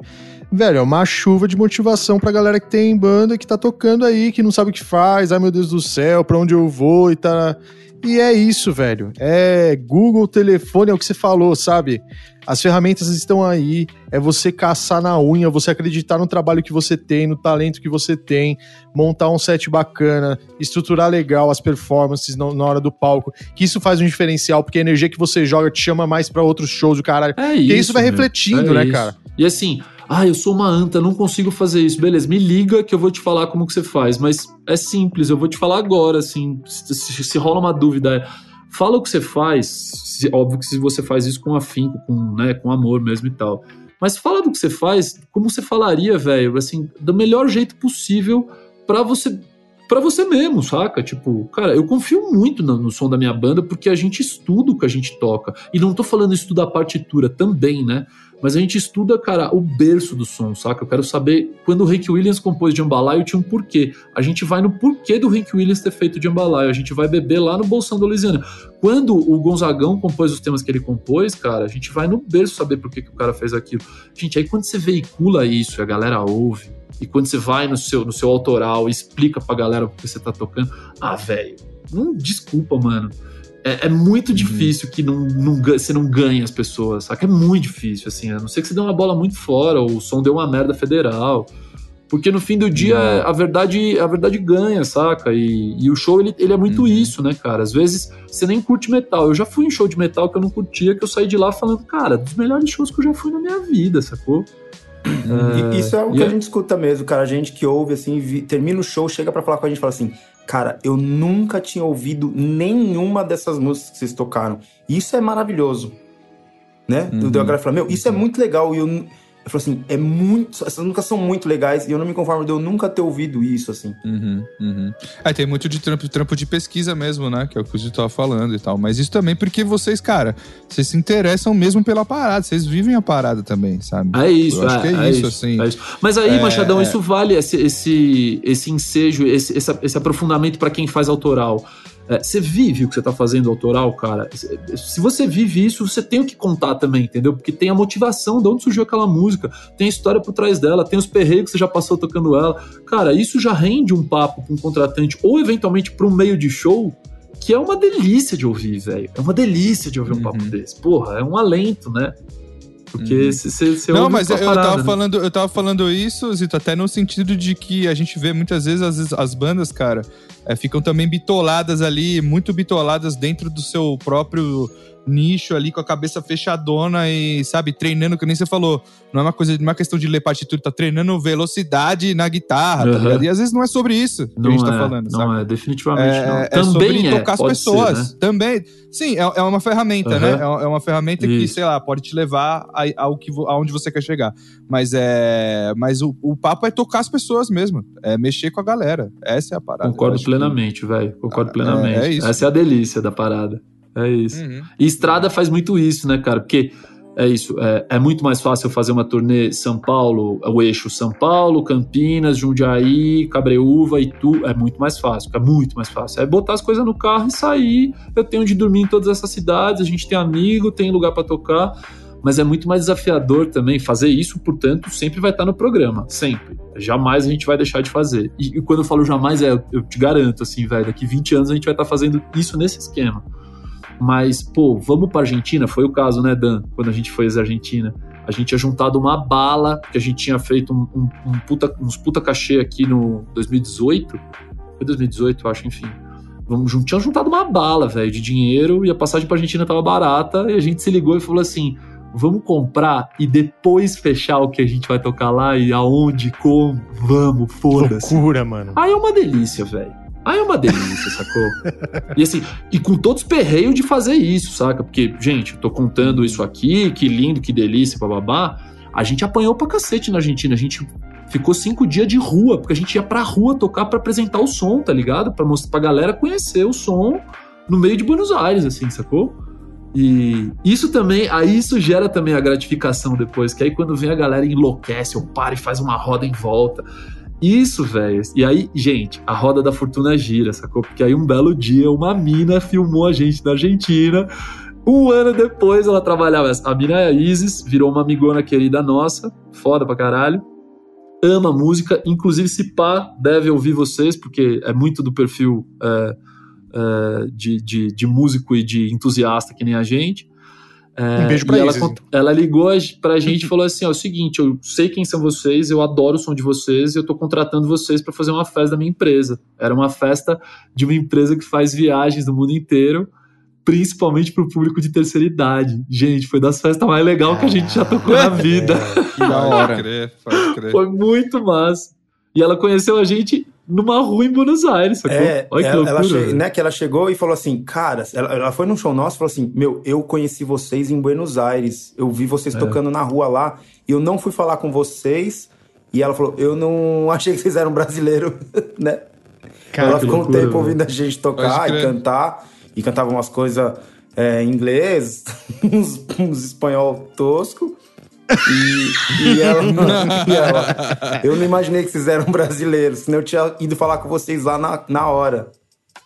[SPEAKER 1] velho, é uma chuva de motivação pra galera que tem banda, que tá tocando aí, que não sabe o que faz, ai meu Deus do céu, pra onde eu vou e tá. E é isso, velho. É Google, telefone, é o que você falou, sabe? As ferramentas estão aí, é você caçar na unha, você acreditar no trabalho que você tem, no talento que você tem, montar um set bacana, estruturar legal as performances na, hora do palco, que isso faz um diferencial, porque a energia que você joga te chama mais para outros shows do caralho.
[SPEAKER 4] É
[SPEAKER 1] isso,
[SPEAKER 4] isso
[SPEAKER 1] isso vai
[SPEAKER 4] meu.
[SPEAKER 1] refletindo,
[SPEAKER 4] É
[SPEAKER 1] né,
[SPEAKER 4] isso.
[SPEAKER 1] cara?
[SPEAKER 4] E assim, ah, eu sou uma anta, não consigo fazer isso. Beleza, me liga que eu vou te falar como que você faz. Mas é simples, eu vou te falar agora, assim. Se, se- se rola uma dúvida, é, fala o que você faz. Se- óbvio que se você faz isso com afinco, com, né, com amor mesmo e tal. Mas fala do que você faz, como você falaria, velho, assim, do melhor jeito possível pra você para você mesmo, saca? Tipo, cara, eu confio muito no, no som da minha banda porque a gente estuda o que a gente toca. E não tô falando estudar a partitura também, né? Mas a gente estuda, cara, o berço do som, saca? Eu quero saber quando o Hank Williams compôs Jambalaya, tinha um porquê. A gente vai no porquê do Hank Williams ter feito Jambalaya. A gente vai beber lá no Bolsão da Louisiana. Quando o Gonzagão compôs os temas que ele compôs, cara, a gente vai no berço saber por que, que o cara fez aquilo. Gente, aí quando você veicula isso a galera ouve, e quando você vai no seu, no seu autoral e explica pra galera o que você tá tocando, ah, velho, não desculpa, mano. É, é muito difícil que não, não, você não ganhe as pessoas, saca? É muito difícil, assim. A não ser que você dê uma bola muito fora, ou o som deu uma merda federal. Porque no fim do dia, a verdade a verdade ganha, saca? E, e o show, ele, ele é muito
[SPEAKER 2] Uhum.
[SPEAKER 4] isso, né, cara? Às vezes você nem curte metal. Eu já fui em show de metal que eu não curtia, que eu saí de lá falando, cara, dos melhores shows que eu já fui na minha vida, sacou?
[SPEAKER 5] E isso é o que
[SPEAKER 4] e
[SPEAKER 5] a gente escuta mesmo, cara. A gente que ouve, assim, vi- termina o show, chega pra falar com a gente e fala assim: Cara, eu nunca tinha ouvido nenhuma dessas músicas que vocês tocaram. Isso é maravilhoso. Né?
[SPEAKER 2] Uhum.
[SPEAKER 5] O Deogara fala: Meu, isso é muito legal. E eu, nu- eu falo assim: É muito. Essas músicas são muito legais. E eu não me conformo de eu nunca ter ouvido isso, assim.
[SPEAKER 2] Uhum, uhum. É, tem muito de trampo, trampo de pesquisa mesmo, né? Que é o que o Zito tava falando e tal. Mas isso também porque vocês, cara, vocês se interessam mesmo pela parada. Vocês vivem a parada também, sabe?
[SPEAKER 4] É isso,
[SPEAKER 2] Eu acho
[SPEAKER 4] é,
[SPEAKER 2] que é,
[SPEAKER 4] é
[SPEAKER 2] isso, assim.
[SPEAKER 4] é isso. Mas aí,
[SPEAKER 2] É,
[SPEAKER 4] Machadão,
[SPEAKER 2] é.
[SPEAKER 4] isso vale esse, esse, esse ensejo, esse, esse, esse aprofundamento pra quem faz autoral. É, você vive o que você tá fazendo autoral, cara. Se- você vive isso, você tem o que contar também, entendeu? Porque tem a motivação de onde surgiu aquela música, tem a história por trás dela, tem os perreios que você já passou tocando ela. Cara, isso já rende um papo com um contratante ou eventualmente pra um meio de show que é uma delícia de ouvir, velho. É uma delícia de ouvir um
[SPEAKER 2] Uhum.
[SPEAKER 4] papo desse. Porra, é um alento, né? Porque
[SPEAKER 2] Uhum.
[SPEAKER 4] você
[SPEAKER 2] Não, mas eu
[SPEAKER 4] parada,
[SPEAKER 2] tava
[SPEAKER 4] né?
[SPEAKER 2] falando, eu tava falando isso, Zito, até no sentido de que a gente vê muitas vezes as, as bandas, cara, é, ficam também bitoladas ali, muito bitoladas dentro do seu próprio nicho ali, com a cabeça fechadona e, sabe, treinando, que nem você falou. Não é uma coisa, não é uma questão de ler partitura, tá treinando velocidade na guitarra, tá
[SPEAKER 4] Uhum.
[SPEAKER 2] ligado? E às vezes não é sobre isso que a
[SPEAKER 4] Não
[SPEAKER 2] gente tá
[SPEAKER 4] é,
[SPEAKER 2] falando,
[SPEAKER 4] não
[SPEAKER 2] sabe?
[SPEAKER 4] é, definitivamente
[SPEAKER 2] É,
[SPEAKER 4] não.
[SPEAKER 2] é
[SPEAKER 4] Também
[SPEAKER 2] sobre
[SPEAKER 4] é,
[SPEAKER 2] tocar as
[SPEAKER 4] pode ser,
[SPEAKER 2] pessoas.
[SPEAKER 4] né?
[SPEAKER 2] Também. Sim, é, é uma ferramenta,
[SPEAKER 4] Aham.
[SPEAKER 2] né? É, é uma ferramenta que,
[SPEAKER 4] Isso.
[SPEAKER 2] sei lá, pode te levar a- ao que, aonde você quer chegar. Mas é. Mas o, o papo é tocar as pessoas mesmo. É mexer com a galera. Essa é a parada.
[SPEAKER 4] Concordo
[SPEAKER 2] acho que-
[SPEAKER 4] plenamente, velho. Concordo
[SPEAKER 2] Ah,
[SPEAKER 4] plenamente.
[SPEAKER 2] é- é.
[SPEAKER 4] Essa é a delícia da parada. É isso.
[SPEAKER 2] Uhum.
[SPEAKER 4] E estrada faz muito isso, né, cara? Porque é isso. É, é muito mais fácil fazer uma turnê São Paulo, o eixo São Paulo, Campinas, Jundiaí, Cabreúva e tu. É muito mais fácil, é muito mais fácil. É botar as coisas no carro e sair. Eu tenho onde dormir em todas essas cidades, a gente tem amigo, tem lugar pra tocar. Mas é muito mais desafiador também fazer isso, portanto, sempre vai estar no programa. Sempre. Jamais a gente vai deixar de fazer. E, e quando eu falo jamais, é, eu te garanto, assim, velho, daqui 20 anos a gente vai estar fazendo isso nesse esquema. Mas, pô, vamos pra Argentina? Foi o caso, né, Dan? Quando a gente foi à Argentina. A gente tinha juntado uma bala, que a gente tinha feito um, um- um puta- uns puta cachê aqui no 2018. Foi 2018, eu acho, enfim. Vamos, tinha juntado uma bala, velho, de dinheiro e a passagem pra Argentina tava barata. E a gente se ligou e falou assim: vamos comprar e depois fechar o que a gente vai tocar lá e aonde, como, vamos, foda-se.
[SPEAKER 1] Loucura, mano.
[SPEAKER 4] Aí é uma delícia, velho. Aí é uma delícia, sacou? E assim, e com todos os perreios de fazer isso, saca? Porque, gente, eu tô contando isso aqui, que lindo, que delícia, bababá. A gente apanhou pra cacete na Argentina. A gente ficou cinco dias de rua, porque a gente ia pra rua tocar pra apresentar o som, tá ligado? Pra mostrar pra galera conhecer o som no meio de Buenos Aires, assim, sacou? E isso também, aí isso gera também a gratificação depois, que aí quando vem a galera enlouquece, ou para e faz uma roda em volta. Isso, velho. E aí, gente, a roda da fortuna gira, sacou? Porque aí um belo dia uma mina filmou a gente na Argentina. Um ano depois ela trabalhava. A mina é Isis, virou uma amigona querida nossa, foda pra caralho. Ama música, inclusive se pá, deve ouvir vocês, porque é muito do perfil é, é, de, de, de músico e de entusiasta que nem a gente. É,
[SPEAKER 1] Um beijo pra
[SPEAKER 4] e ela, cont- ela ligou a- pra gente e falou assim: ó, é o seguinte, eu sei quem são vocês, eu adoro o som de vocês e eu tô contratando vocês pra fazer uma festa da minha empresa. Era uma festa de uma empresa que faz viagens do mundo inteiro, principalmente pro público de terceira idade. Gente, foi das festas mais legais que a gente já tocou na vida.
[SPEAKER 2] Que da hora. Pode crer, pode crer.
[SPEAKER 4] Foi muito massa. E ela conheceu a gente numa rua em Buenos Aires, sacou?
[SPEAKER 5] É,
[SPEAKER 4] Olha que
[SPEAKER 5] ela,
[SPEAKER 4] loucura.
[SPEAKER 5] ela che- né, que ela chegou e falou assim, cara, ela, ela foi num show nosso e falou assim, meu, eu conheci vocês em Buenos Aires, eu vi vocês
[SPEAKER 4] É.
[SPEAKER 5] tocando na rua lá, e eu não fui falar com vocês, e ela falou, eu não achei que vocês eram brasileiros, né?
[SPEAKER 1] Cara,
[SPEAKER 5] ela ficou um tempo
[SPEAKER 4] velho.
[SPEAKER 5] ouvindo a gente tocar e cantar, e cantava umas coisas é, em inglês, uns, uns espanhol tosco, e, e ela, e ela, eu não imaginei que vocês eram brasileiros, senão eu tinha ido falar com vocês lá na, na hora.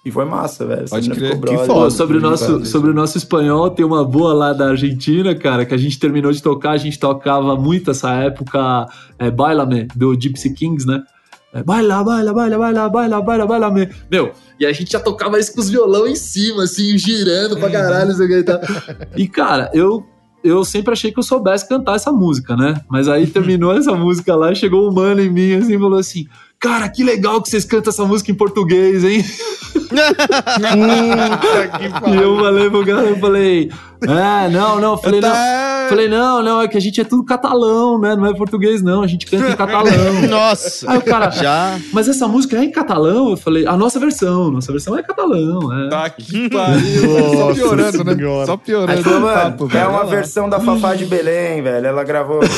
[SPEAKER 5] E foi massa, velho.
[SPEAKER 2] Pode crer.
[SPEAKER 5] ficou
[SPEAKER 2] Que.
[SPEAKER 4] Pô, sobre o nosso, sobre o nosso espanhol, tem uma boa lá da Argentina, cara, que a gente terminou de tocar, a gente tocava muito essa época, é, Bailame, do Gypsy Kings, né? É, baila, baila, baila, baila, baila, baila, baila, me. Meu, e a gente já tocava isso com os violão em cima, assim, girando pra caralho, não sei o que e tal. E, cara, eu, eu sempre achei que eu soubesse cantar essa música, né? Mas aí terminou essa música lá, chegou um mano em mim, assim, e falou assim, cara, que legal que vocês cantam essa música em português, hein? E eu falei pro cara, eu falei, é, não, não, eu falei, não. Falei, não, não, é que a gente é tudo catalão, né? Não é português, não, a gente canta em catalão.
[SPEAKER 3] Nossa.
[SPEAKER 4] Aí o cara,
[SPEAKER 3] Já.
[SPEAKER 4] mas essa música é em catalão? Eu falei, a nossa versão, nossa versão é catalão, é.
[SPEAKER 2] Tá que pariu. Só piorando, né?
[SPEAKER 1] Senhora.
[SPEAKER 2] Só
[SPEAKER 5] Aí
[SPEAKER 2] piorando
[SPEAKER 5] falou,
[SPEAKER 2] o
[SPEAKER 5] mano,
[SPEAKER 2] papo,
[SPEAKER 5] é
[SPEAKER 2] velho.
[SPEAKER 5] uma versão da Fafá de Belém, velho. Ela gravou.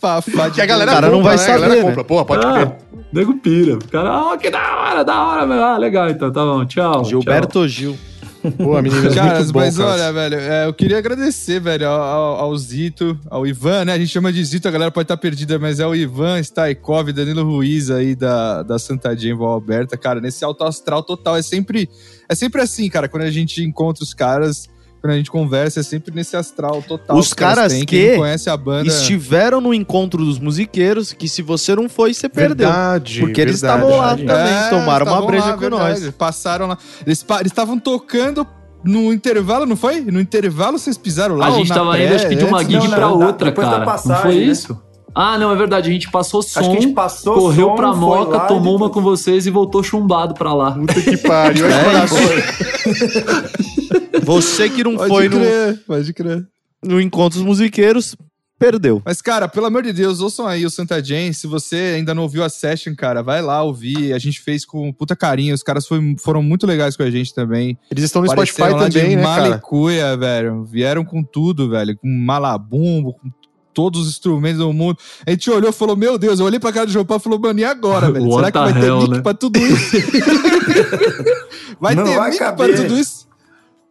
[SPEAKER 2] Fafá de
[SPEAKER 1] Que a galera
[SPEAKER 3] O cara não
[SPEAKER 1] compra,
[SPEAKER 3] vai
[SPEAKER 1] né? A galera
[SPEAKER 3] saber, né?
[SPEAKER 1] compra. Porra, pode
[SPEAKER 4] ah,
[SPEAKER 1] crer.
[SPEAKER 4] nego pira. O cara, ah, que da hora, da hora, meu. Ah, legal, então, tá bom, tchau.
[SPEAKER 3] Gilberto Gil.
[SPEAKER 1] Pô, meninas,
[SPEAKER 2] Caras,
[SPEAKER 1] muito bom,
[SPEAKER 2] mas
[SPEAKER 1] cara.
[SPEAKER 2] olha, velho, é, eu queria agradecer, velho, ao, ao- ao Zito, ao Ivan, né? A gente chama de Zito, a galera pode estar perdida, mas é o Ivan Staikov, Danilo Ruiz aí da, da Santadinha em Val Alberta, cara, nesse alto astral total. É sempre, é sempre assim, cara, quando a gente encontra os caras, quando a gente conversa, é sempre nesse astral total.
[SPEAKER 3] Os caras
[SPEAKER 2] têm.
[SPEAKER 3] que
[SPEAKER 2] não conhece a banda.
[SPEAKER 3] Estiveram no encontro dos musiqueiros, que se você não foi, você perdeu.
[SPEAKER 1] Verdade.
[SPEAKER 3] Porque eles
[SPEAKER 1] verdade.
[SPEAKER 3] estavam lá
[SPEAKER 5] verdade.
[SPEAKER 3] também,
[SPEAKER 2] É,
[SPEAKER 3] tomaram uma breja
[SPEAKER 2] lá,
[SPEAKER 3] com
[SPEAKER 2] verdade.
[SPEAKER 3] nós.
[SPEAKER 2] Passaram lá. Eles pa- eles estavam tocando no intervalo, não foi? No intervalo vocês pisaram lá?
[SPEAKER 4] A gente tava
[SPEAKER 2] pré,
[SPEAKER 4] indo, acho que de uma
[SPEAKER 2] antes?
[SPEAKER 4] gig
[SPEAKER 5] Não,
[SPEAKER 4] pra
[SPEAKER 5] não,
[SPEAKER 4] outra,
[SPEAKER 5] depois da
[SPEAKER 4] cara. não
[SPEAKER 5] passagem,
[SPEAKER 4] foi
[SPEAKER 5] né?
[SPEAKER 4] isso? Ah, não, é verdade. A gente passou som,
[SPEAKER 5] Acho que a gente passou
[SPEAKER 4] correu
[SPEAKER 5] som,
[SPEAKER 4] pra
[SPEAKER 5] foi
[SPEAKER 4] moca,
[SPEAKER 5] lá
[SPEAKER 4] tomou uma com vocês e voltou chumbado pra lá.
[SPEAKER 1] Puta que pariu.
[SPEAKER 3] É
[SPEAKER 1] Olha
[SPEAKER 3] isso. Você que não
[SPEAKER 2] Pode
[SPEAKER 3] foi no,
[SPEAKER 2] crer, pode crer.
[SPEAKER 3] no encontro dos musiqueiros, perdeu.
[SPEAKER 2] Mas, cara, pelo amor de Deus, ouçam aí o Santa Jane. Se você ainda não ouviu a session, cara, vai lá ouvir. A gente fez com puta carinho. Os caras foi- foram muito legais com a gente também.
[SPEAKER 1] Eles estão no Spotify
[SPEAKER 2] Apareceram lá
[SPEAKER 1] também, né, cara?
[SPEAKER 2] malicuia, velho. Vieram com tudo, velho. Com malabumbo, com todos os instrumentos do mundo. A gente olhou e falou, meu Deus. Eu olhei pra cara do João Paulo e falou, mano, e agora, velho? Será que vai ter
[SPEAKER 4] hell,
[SPEAKER 2] mic
[SPEAKER 4] né?
[SPEAKER 2] pra tudo isso? vai
[SPEAKER 5] Não
[SPEAKER 2] ter
[SPEAKER 5] vai
[SPEAKER 2] mic pra
[SPEAKER 5] caber.
[SPEAKER 2] tudo isso?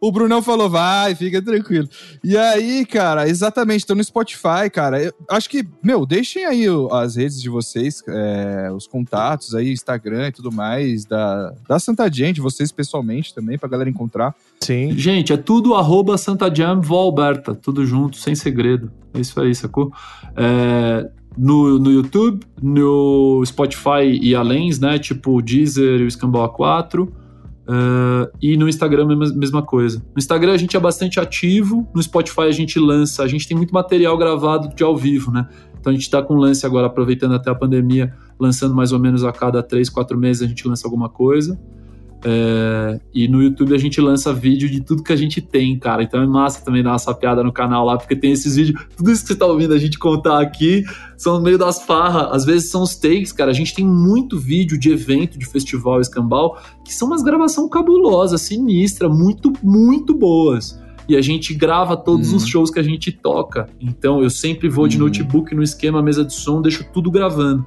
[SPEAKER 2] O Brunão falou, vai, fica tranquilo. E aí, cara, exatamente, tô no Spotify, cara. Eu acho que, meu, deixem aí as redes de vocês, é, os contatos aí, Instagram e tudo mais, da, da Santa Gente, vocês pessoalmente também, pra galera encontrar.
[SPEAKER 1] Sim.
[SPEAKER 4] Gente, é tudo arroba Santa Jam Valberta, tudo junto, sem segredo. É isso aí, sacou? É, no, no YouTube, no Spotify e além, né? Tipo o Deezer e o Scambau A4. É, e no Instagram, mesma, mesma coisa. No Instagram a gente é bastante ativo, no Spotify a gente lança, a gente tem muito material gravado de ao vivo, né? Então a gente tá com lance agora, aproveitando até a pandemia, lançando mais ou menos a cada três, quatro meses a gente lança alguma coisa. É, e no YouTube a gente lança vídeo de tudo que a gente tem, cara. Então é massa também dar uma sapeada no canal lá, porque tem esses vídeos. Tudo isso que você tá ouvindo a gente contar aqui são no meio das farras. Às vezes são os takes, cara. A gente tem muito vídeo de evento, de festival escambau, que são umas gravações cabulosas, sinistra, muito, muito boas. E a gente grava todos
[SPEAKER 2] Uhum.
[SPEAKER 4] os shows que a gente toca. Então eu sempre vou de
[SPEAKER 2] Uhum.
[SPEAKER 4] notebook no esquema, mesa de som, deixo tudo gravando.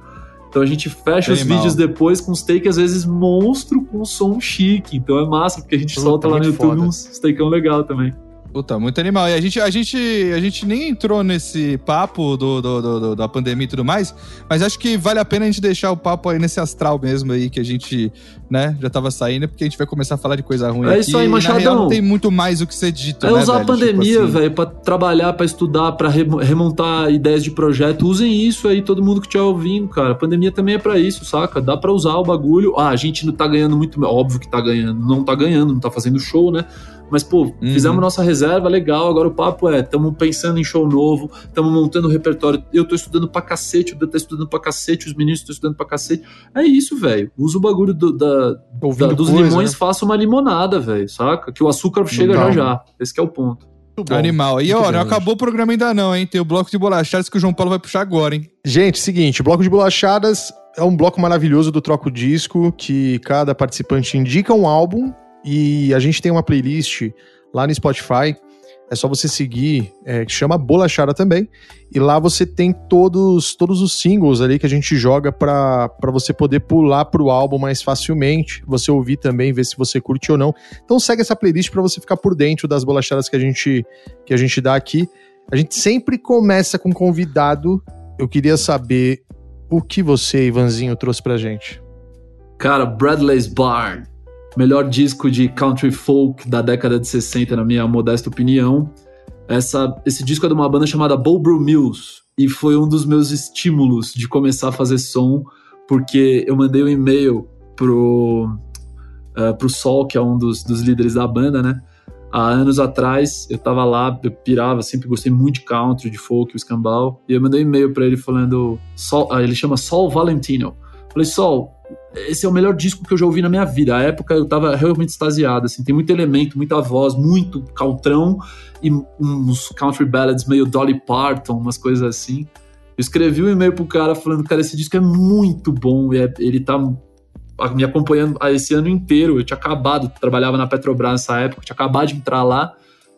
[SPEAKER 4] Então a gente fecha os vídeos depois com takes, às vezes, monstro com som chique. Então é massa, porque a gente
[SPEAKER 1] Puta,
[SPEAKER 4] solta lá no YouTube
[SPEAKER 1] foda.
[SPEAKER 4] uns takão legal também.
[SPEAKER 2] Puta, muito animal. E a gente, a gente, a gente nem entrou nesse papo do, do, do- da pandemia e tudo mais, mas acho que vale a pena a gente deixar o papo aí nesse astral mesmo aí que a gente, né, já tava saindo, porque a gente vai começar a falar de coisa ruim
[SPEAKER 4] É
[SPEAKER 2] aqui.
[SPEAKER 4] isso aí,
[SPEAKER 2] e, real, não tem muito mais o que ser dito,
[SPEAKER 4] É
[SPEAKER 2] né,
[SPEAKER 4] usar a
[SPEAKER 2] velho? Tipo
[SPEAKER 4] pandemia,
[SPEAKER 2] assim.
[SPEAKER 4] velho, pra trabalhar, pra estudar, pra remo- remontar ideias de projeto. Usem isso aí, todo mundo que estiver ouvindo, cara. A pandemia também é pra isso, saca? Dá pra usar o bagulho. Ah, a gente não tá ganhando muito. Óbvio que tá ganhando. Não tá ganhando, não tá fazendo show, né? Mas, pô,
[SPEAKER 2] Uhum.
[SPEAKER 4] fizemos nossa reserva, legal. Agora o papo é: tamo pensando em show novo, tamo montando repertório. Eu tô estudando pra cacete, o Dan tá estudando pra cacete, os meninos estão estudando pra cacete. É isso, velho. Usa o bagulho do- da, da- dos
[SPEAKER 1] coisa,
[SPEAKER 4] limões,
[SPEAKER 1] né?
[SPEAKER 4] faça uma limonada, velho, saca? Que o açúcar chega já já. Esse que é o ponto.
[SPEAKER 1] Muito bom.
[SPEAKER 2] Animal. E ó,
[SPEAKER 1] bem,
[SPEAKER 2] não acabou o programa ainda não, hein? Tem o bloco de bolachadas que o João Paulo vai puxar agora, hein?
[SPEAKER 1] Gente, seguinte, bloco de bolachadas é um bloco maravilhoso do Troco Disco, que cada participante indica um álbum e a gente tem uma playlist lá no Spotify. É só você seguir, é, que chama Bolachada também. E lá você tem todos, todos os singles ali que a gente joga pra você poder pular pro álbum mais facilmente. Você ouvir também, ver se você curte ou não. Então segue essa playlist pra você ficar por dentro das bolachadas que a gente, que a gente dá aqui. A gente sempre começa com convidado eu queria saber o que você, Ivanzinho, trouxe pra gente.
[SPEAKER 4] Cara, Bradley's Barn. Melhor disco de country folk da década de 60, na minha modesta opinião. Essa, esse disco é de uma banda chamada Bobro Mills. E foi um dos meus estímulos de começar a fazer som, porque eu mandei um e-mail pro, eh, pro Sol, que é um dos, dos líderes da banda, né? Há anos atrás, eu tava lá, eu pirava, sempre gostei muito de country, de folk, o escambau. E eu mandei um e-mail pra ele falando. Sol, ah, ele chama Sol Valentino. Falei, Sol, esse é o melhor disco que eu já ouvi na minha vida. A época eu tava realmente extasiado, assim, tem muito elemento, muita voz, muito caltrão e uns country ballads meio Dolly Parton, umas coisas assim. Eu escrevi um e-mail pro cara falando, cara, esse disco é muito bom, e é- ele tá me acompanhando esse ano inteiro. Eu tinha acabado, trabalhava na Petrobras nessa época, tinha acabado de entrar lá.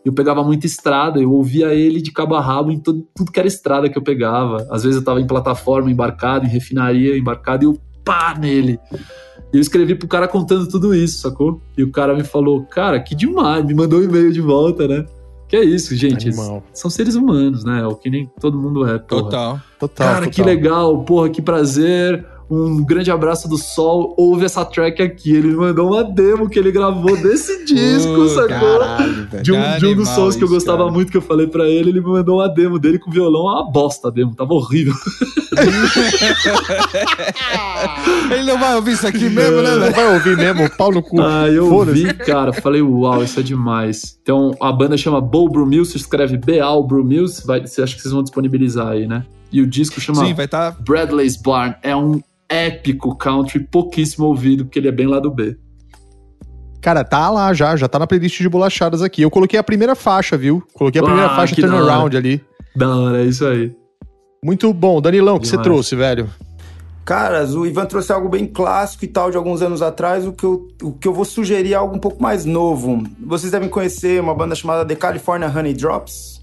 [SPEAKER 4] Eu pegava muita estrada, eu ouvia ele de cabo a rabo em todo, tudo que era estrada que eu pegava. Às vezes eu tava em plataforma, embarcado, em refinaria, embarcado, e eu pá nele. E eu escrevi pro cara contando tudo isso, sacou? E o cara me falou, cara, que demais, me mandou um e-mail de volta, né? Que é isso, gente.
[SPEAKER 1] Animal.
[SPEAKER 4] São seres humanos, né? É o que nem todo mundo é, porra.
[SPEAKER 2] Total.
[SPEAKER 1] Total.
[SPEAKER 4] Cara,
[SPEAKER 1] total.
[SPEAKER 4] que legal, porra, que prazer. Um grande abraço do Sol. Ouve essa track aqui. Ele me mandou uma demo que ele gravou desse disco,
[SPEAKER 2] Pô,
[SPEAKER 4] sacou?
[SPEAKER 2] Caralho.
[SPEAKER 4] De um, de um dos sons que eu gostava
[SPEAKER 2] cara.
[SPEAKER 4] muito, que eu falei pra ele, ele me mandou uma demo dele com violão, uma bosta a demo, tava horrível.
[SPEAKER 2] Ele não vai ouvir isso aqui mesmo, né,
[SPEAKER 1] Não vai ouvir mesmo, pau no cu.
[SPEAKER 4] Ah, eu
[SPEAKER 1] Foda-se.
[SPEAKER 4] vi, cara, falei, uau, isso é demais. Então, a banda chama Bobro Mills, se escreve vai, você acha que vocês vão disponibilizar aí, né? E o disco chama
[SPEAKER 2] Sim, vai estar. Tá...
[SPEAKER 4] Bradley's Barn, é um épico country, pouquíssimo ouvido, porque ele é bem lá do B.
[SPEAKER 1] Cara, tá lá já, já tá na playlist de bolachadas aqui. Eu coloquei a primeira faixa, viu? Coloquei a primeira
[SPEAKER 4] Ah,
[SPEAKER 1] faixa turnaround ali.
[SPEAKER 4] Da hora, é isso aí.
[SPEAKER 1] Muito bom. Danilão, o que você trouxe, velho?
[SPEAKER 5] Caras, o Ivan trouxe algo bem clássico e tal de alguns anos atrás. O que eu, o que eu vou sugerir é algo um pouco mais novo. Vocês devem conhecer uma banda chamada The California Honey Drops.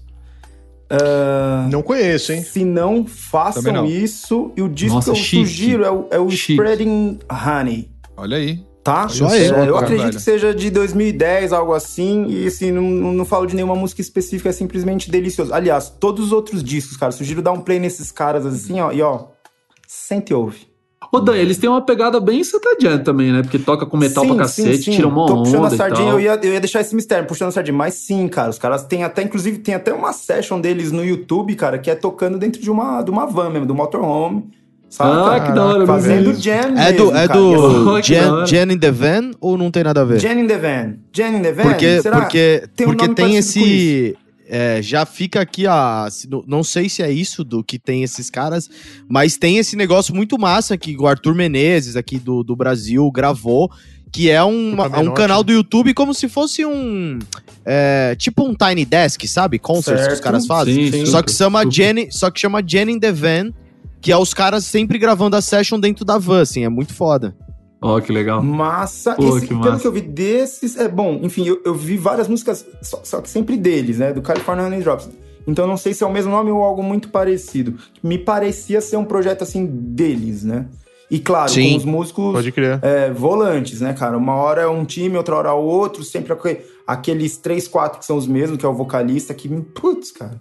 [SPEAKER 5] Ah,
[SPEAKER 1] Não conheço, hein?
[SPEAKER 5] Se não, façam
[SPEAKER 2] não.
[SPEAKER 5] isso. E o disco
[SPEAKER 4] Nossa,
[SPEAKER 5] que eu
[SPEAKER 4] chique.
[SPEAKER 5] sugiro é o, é o. Spreading Honey.
[SPEAKER 2] Olha aí.
[SPEAKER 5] Tá?
[SPEAKER 1] Só
[SPEAKER 5] É,
[SPEAKER 1] ele.
[SPEAKER 5] eu acredito
[SPEAKER 2] velho.
[SPEAKER 5] que seja de 2010, algo assim. E assim, não, não, não falo de nenhuma música específica, é simplesmente delicioso. Aliás, todos os outros discos, cara, sugiro dar um play nesses caras assim, ó. E ó, sente e ouve.
[SPEAKER 4] Ô, Dan, eles têm uma pegada bem Satadian também, né? Porque toca com metal
[SPEAKER 5] Sim,
[SPEAKER 4] pra cacete,
[SPEAKER 5] sim.
[SPEAKER 4] tira uma
[SPEAKER 5] Tô puxando
[SPEAKER 4] onda
[SPEAKER 5] a
[SPEAKER 4] e
[SPEAKER 5] sardinha, eu ia, eu ia deixar esse mistério, puxando a sardinha. Mas sim, cara, os caras têm até, inclusive, tem até uma session deles no YouTube, cara, que é tocando dentro de uma, de uma van mesmo, do motorhome. Sabe,
[SPEAKER 4] Ah, que da hora,
[SPEAKER 5] Fazendo jam
[SPEAKER 3] É
[SPEAKER 5] mesmo,
[SPEAKER 3] do, é
[SPEAKER 5] cara.
[SPEAKER 3] do
[SPEAKER 4] hora.
[SPEAKER 3] Jen in the Van ou não tem nada a ver?
[SPEAKER 5] Jen in the Van. Jen in the Van?
[SPEAKER 3] Porque,
[SPEAKER 5] Será?
[SPEAKER 3] porque
[SPEAKER 5] Tem um
[SPEAKER 3] porque
[SPEAKER 5] nome
[SPEAKER 3] tem esse. É, já fica aqui a. não- sei se é isso do que tem esses caras, mas tem esse negócio muito massa que o Arthur Menezes, aqui do, do Brasil, gravou. Que é um,
[SPEAKER 1] Opa,
[SPEAKER 3] um canal do YouTube como se fosse um. é, tipo um Tiny Desk, sabe? Concerts que os
[SPEAKER 5] Certo.
[SPEAKER 3] caras fazem.
[SPEAKER 4] Sim,
[SPEAKER 3] Só
[SPEAKER 4] super,
[SPEAKER 3] que chama
[SPEAKER 4] super.
[SPEAKER 3] Jenny, só que chama Jenny in the Van, que é os caras sempre gravando a session dentro da van, assim, é muito foda.
[SPEAKER 4] Ó, que legal.
[SPEAKER 5] Massa.
[SPEAKER 4] Pô,
[SPEAKER 5] Esse,
[SPEAKER 4] que
[SPEAKER 5] pelo
[SPEAKER 4] massa.
[SPEAKER 5] que eu vi desses, é bom. Enfim, eu, eu vi várias músicas, só, só que sempre deles, né? Do California Honey Drops. Então eu não sei se é o mesmo nome ou algo muito parecido. Me parecia ser um projeto assim deles, né? E claro,
[SPEAKER 3] Sim.
[SPEAKER 5] com os músicos
[SPEAKER 1] Pode crer.
[SPEAKER 5] é, volantes, né, cara? Uma hora é um time, outra hora é o outro, sempre aque- aqueles três, quatro que são os mesmos, que é o vocalista, que, putz, cara.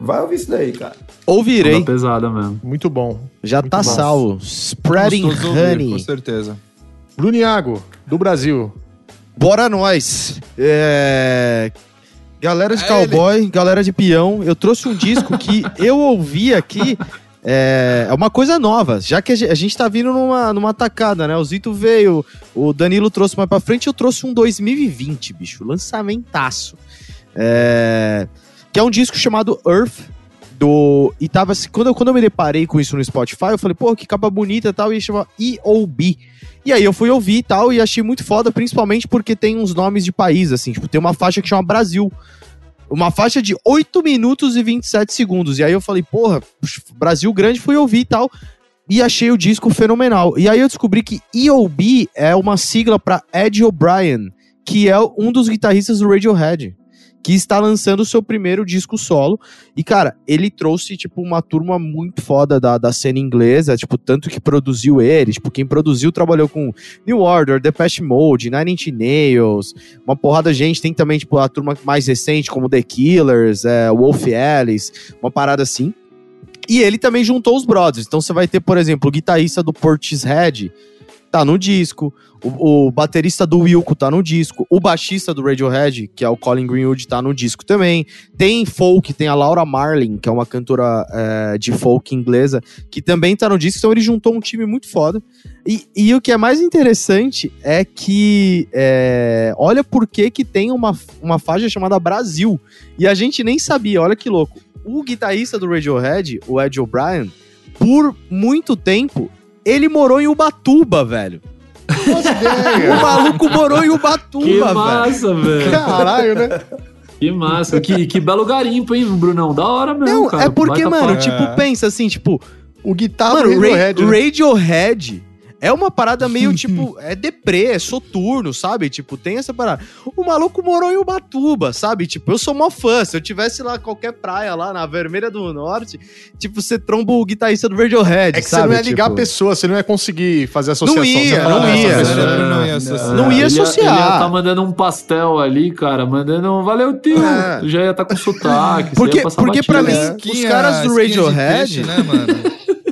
[SPEAKER 5] Vai ouvir isso daí, cara.
[SPEAKER 3] Ouvirei.
[SPEAKER 4] Pesada mesmo.
[SPEAKER 1] Muito bom.
[SPEAKER 3] Já tá
[SPEAKER 1] bom.
[SPEAKER 3] salvo. Spreading
[SPEAKER 2] Gostoso ouvir,
[SPEAKER 3] Honey.
[SPEAKER 2] Com certeza.
[SPEAKER 1] Bruno Iago, do Brasil.
[SPEAKER 3] Bora nós. É... Galera de
[SPEAKER 2] É
[SPEAKER 3] cowboy, galera de peão, eu trouxe um disco que eu ouvi aqui. É é uma coisa nova, já que a ge- a gente tá vindo numa, numa tacada, né? O Zito veio, o Danilo trouxe mais pra frente, eu trouxe um 2020, bicho, lançamentaço. É, que é um disco chamado Earth, do. E tava assim, quando eu, quando eu me deparei com isso no Spotify, eu falei, pô, que capa bonita e tal, e chama EOB. E aí eu fui ouvir e tal, e achei muito foda, principalmente porque tem uns nomes de país, assim, tipo, tem uma faixa que chama Brasil. Uma faixa de 8 minutos e 27 segundos. E aí eu falei, porra, Brasil grande, fui ouvir e tal. E achei o disco fenomenal. E aí eu descobri que EOB é uma sigla pra Ed O'Brien, que é um dos guitarristas do Radiohead, que está lançando o seu primeiro disco solo. E, cara, ele trouxe, tipo, uma turma muito foda da, da cena inglesa, tipo, tanto que produziu ele, tipo, quem produziu trabalhou com New Order, Depeche Mode, Nine Inch Nails, uma porrada de gente, tem também, tipo, a turma mais recente, como The Killers, é, Wolf Alice, uma parada assim. E ele também juntou os brothers, então você vai ter, por exemplo, o guitarrista do Portishead, tá no disco, o, o baterista do Wilco tá no disco, o baixista do Radiohead, que é o Colin Greenwood, tá no disco também. Tem folk, tem a Laura Marlin, que é uma cantora é, de folk inglesa, que também tá no disco, então ele juntou um time muito foda. E, e o que é mais interessante é que é, olha por que que tem uma, uma faixa chamada Brasil, e a gente nem sabia, olha que louco. O guitarrista do Radiohead, o Ed O'Brien, por muito tempo, ele morou em Ubatuba, velho. O maluco morou em Ubatuba,
[SPEAKER 4] Que
[SPEAKER 3] velho.
[SPEAKER 4] massa, velho.
[SPEAKER 1] Caralho, né?
[SPEAKER 4] Que massa. Que, que belo garimpo, hein, Brunão? Da hora mesmo,
[SPEAKER 3] Não,
[SPEAKER 4] cara.
[SPEAKER 3] é porque,
[SPEAKER 4] Baita
[SPEAKER 3] mano, tipo,
[SPEAKER 2] É.
[SPEAKER 3] pensa assim, tipo,
[SPEAKER 1] O guitarra
[SPEAKER 3] mano,
[SPEAKER 1] Radiohead. né?
[SPEAKER 3] Radiohead é uma parada meio, tipo, é deprê, é soturno, sabe? Tipo, tem essa parada. O maluco morou em Ubatuba, sabe? Tipo, eu sou mó fã. Se eu tivesse lá qualquer praia lá na Vermelha do Norte, tipo, você tromba o guitarrista do Radiohead,
[SPEAKER 1] É que
[SPEAKER 3] sabe?
[SPEAKER 1] você não ia ligar
[SPEAKER 3] Tipo,
[SPEAKER 1] a pessoa, você não ia conseguir fazer associação.
[SPEAKER 3] ia,
[SPEAKER 1] Você ia
[SPEAKER 3] não
[SPEAKER 1] falar,
[SPEAKER 3] ia.
[SPEAKER 1] pessoa-
[SPEAKER 2] galera não ia associar.
[SPEAKER 3] Não ia
[SPEAKER 4] Ele
[SPEAKER 3] associar.
[SPEAKER 4] Ele ia tá mandando um pastel ali, cara, mandando um valeu, tio.
[SPEAKER 3] É.
[SPEAKER 4] Já ia estar com sotaque.
[SPEAKER 3] Porque-
[SPEAKER 4] ia
[SPEAKER 3] porque pra mim-
[SPEAKER 4] É.
[SPEAKER 2] Esquinha-
[SPEAKER 3] caras do Radiohead-
[SPEAKER 2] peixe, né, mano?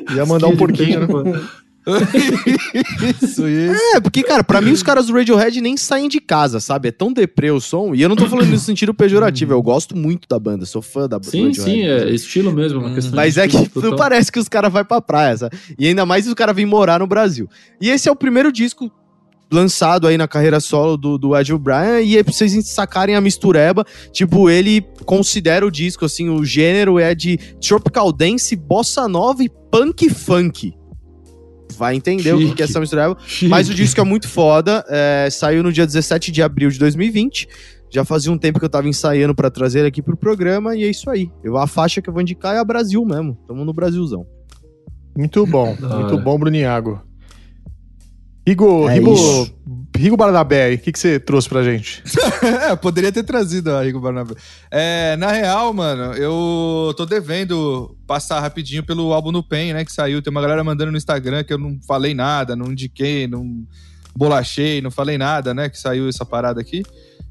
[SPEAKER 1] Ia mandar um porquinho, né?
[SPEAKER 2] isso, isso.
[SPEAKER 3] É, porque, cara, pra mim os caras do Radiohead nem saem de casa, sabe? É tão deprê o som. E eu não tô falando no sentido pejorativo, eu gosto muito da banda, sou fã da banda.
[SPEAKER 4] Sim, sim, é estilo mesmo. Uma questão
[SPEAKER 3] Mas é que
[SPEAKER 4] total.
[SPEAKER 3] parece que os caras vão pra praia, sabe? E ainda mais se o cara vem morar no Brasil. E esse é o primeiro disco lançado aí na carreira solo do, do Ed O'Brien, e é pra vocês sacarem a mistureba, tipo, ele considera o disco, assim, o gênero é de tropical dance, bossa nova e punk funk. Vai entender o que
[SPEAKER 4] Chique.
[SPEAKER 3] que é essa mistureba. Mas o disco é muito foda. é, saiu no dia 17 de abril de 2020. Já fazia um tempo que eu tava ensaiando pra trazer ele aqui pro programa e é isso aí. Eu, a faixa que eu vou indicar é a Brasil mesmo. Tamo no Brasilzão.
[SPEAKER 1] Muito bom, muito bom, Bruniago. Rigo,
[SPEAKER 3] É
[SPEAKER 1] Rigo,
[SPEAKER 3] isso.
[SPEAKER 1] Rigo Barnabé, o que, que você trouxe pra gente?
[SPEAKER 2] É, poderia ter trazido a Rigo Barnabé. É, na real, mano, eu tô devendo passar rapidinho pelo álbum no Pen, né, que saiu. Tem uma galera mandando no Instagram que eu não falei nada, não indiquei, não bolachei, não falei nada, né, que saiu essa parada aqui.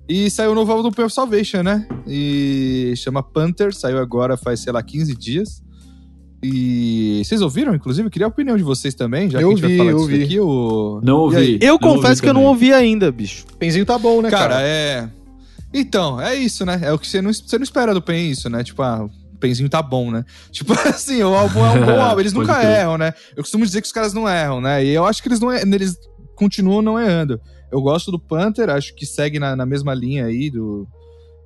[SPEAKER 2] E saiu o novo álbum do Pure Salvation, né? E chama Panther, saiu agora faz, sei lá, 15 dias. E vocês ouviram, inclusive? Eu queria a opinião de vocês também, já
[SPEAKER 1] Eu
[SPEAKER 2] que a gente
[SPEAKER 1] ouvi,
[SPEAKER 2] vai falar
[SPEAKER 1] eu
[SPEAKER 2] disso aqui. O...
[SPEAKER 4] Não ouvi.
[SPEAKER 3] Eu
[SPEAKER 4] Não
[SPEAKER 3] confesso
[SPEAKER 4] ouvi
[SPEAKER 3] que eu não ouvi ainda, bicho.
[SPEAKER 1] Penzinho tá bom, né, cara?
[SPEAKER 2] Cara, é. Então, é isso, né? É o que você não, você não espera do PEN, isso, né? Tipo, ah, o Penzinho tá bom, né? Tipo assim, o álbum é um bom álbum. Eles nunca
[SPEAKER 4] crer.
[SPEAKER 2] erram, né? Eu costumo dizer que os caras não erram, né? E eu acho que eles não erram, eles continuam não errando. Eu gosto do Panther, acho que segue na, na mesma linha aí do.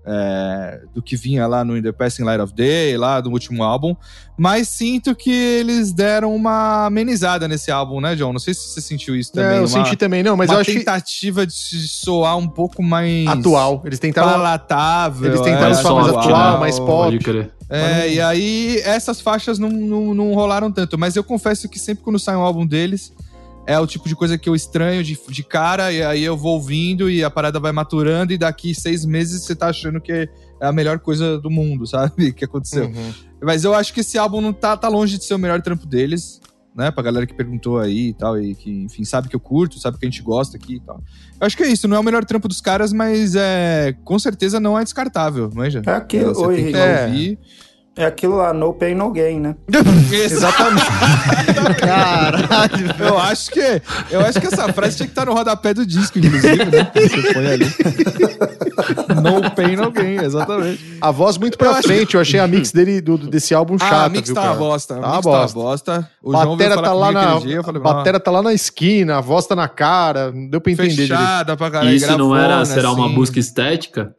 [SPEAKER 2] É, do que vinha lá no In The Passing Light of Day, lá do último álbum. Mas sinto que eles deram uma amenizada nesse álbum, né, John? Não sei se você sentiu isso também.
[SPEAKER 1] É, eu
[SPEAKER 2] uma,
[SPEAKER 1] senti também, não, mas
[SPEAKER 2] uma
[SPEAKER 1] eu acho que
[SPEAKER 2] tentativa de soar um pouco mais
[SPEAKER 1] atual. Eles tentaram.
[SPEAKER 2] palatável.
[SPEAKER 1] Eles tentaram
[SPEAKER 2] é,
[SPEAKER 1] falar mais atual,
[SPEAKER 4] né?
[SPEAKER 1] mais pop.
[SPEAKER 4] Pode crer.
[SPEAKER 2] É, e aí essas faixas não, não, não rolaram tanto. Mas eu confesso que sempre quando sai um álbum deles, é o tipo de coisa que eu estranho de, de cara, e aí eu vou ouvindo e a parada vai maturando, e daqui seis meses você tá achando que é a melhor coisa do mundo, sabe? Que aconteceu.
[SPEAKER 1] Uhum.
[SPEAKER 2] Mas eu acho que esse álbum não tá, tá longe de ser o melhor trampo deles. né? Pra galera que perguntou aí e tal, e que, enfim, sabe que eu curto, sabe que a gente gosta aqui e tal. Eu acho que é isso, não é o melhor trampo dos caras, mas é com certeza não é descartável, manja.
[SPEAKER 5] É aquilo,
[SPEAKER 2] Você
[SPEAKER 5] oi,
[SPEAKER 2] tem que
[SPEAKER 1] é.
[SPEAKER 2] ouvir.
[SPEAKER 5] É aquilo lá, no pain, no gain, né?
[SPEAKER 1] Exatamente.
[SPEAKER 3] Caralho.
[SPEAKER 2] Eu acho que eu acho que essa frase tinha que estar no rodapé do disco, inclusive, né? Você põe ali. No pain, no gain, exatamente.
[SPEAKER 1] A voz muito pra
[SPEAKER 2] Eu acho
[SPEAKER 1] frente. Eu achei a mix dele, do, desse álbum
[SPEAKER 2] Ah,
[SPEAKER 1] chata,
[SPEAKER 2] a mix
[SPEAKER 1] viu,
[SPEAKER 2] tá uma
[SPEAKER 1] cara?
[SPEAKER 2] bosta.
[SPEAKER 1] Tá
[SPEAKER 2] a
[SPEAKER 1] uma
[SPEAKER 2] mix tá uma
[SPEAKER 1] bosta.
[SPEAKER 2] bosta. O João
[SPEAKER 1] Batera
[SPEAKER 2] falar
[SPEAKER 1] tá lá na,
[SPEAKER 2] dia, falei,
[SPEAKER 1] batera tá lá na esquina, a voz tá na cara. Não deu pra
[SPEAKER 2] "Ah,
[SPEAKER 1] entender direito.
[SPEAKER 2] fechada pra caralho.
[SPEAKER 4] Isso não era,
[SPEAKER 2] gravona,
[SPEAKER 4] será uma
[SPEAKER 2] assim.
[SPEAKER 4] busca estética?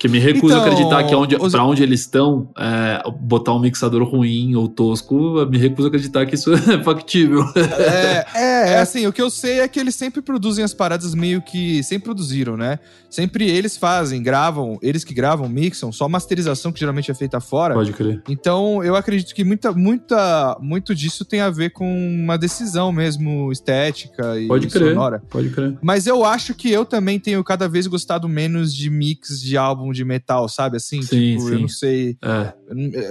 [SPEAKER 4] Que me recuso
[SPEAKER 2] Então,
[SPEAKER 4] a acreditar que onde,
[SPEAKER 2] os-
[SPEAKER 4] pra onde eles estão, é, botar um mixador ruim ou tosco, me recuso a acreditar que isso é factível.
[SPEAKER 2] É, é, é assim, o que eu sei é que eles sempre produzem as paradas meio que. Sempre produziram, né? Sempre eles fazem, gravam, eles que gravam, mixam, só masterização que geralmente é feita fora.
[SPEAKER 4] Pode crer.
[SPEAKER 2] Então, eu acredito que muita, muita, muito disso tem a ver com uma decisão mesmo estética e
[SPEAKER 4] Pode crer.
[SPEAKER 2] sonora.
[SPEAKER 4] Pode crer.
[SPEAKER 2] Mas eu acho que eu também tenho cada vez gostado menos de mix de álbum de metal, sabe? Assim,
[SPEAKER 4] Sim,
[SPEAKER 2] tipo,
[SPEAKER 4] sim.
[SPEAKER 2] eu não sei.
[SPEAKER 4] É.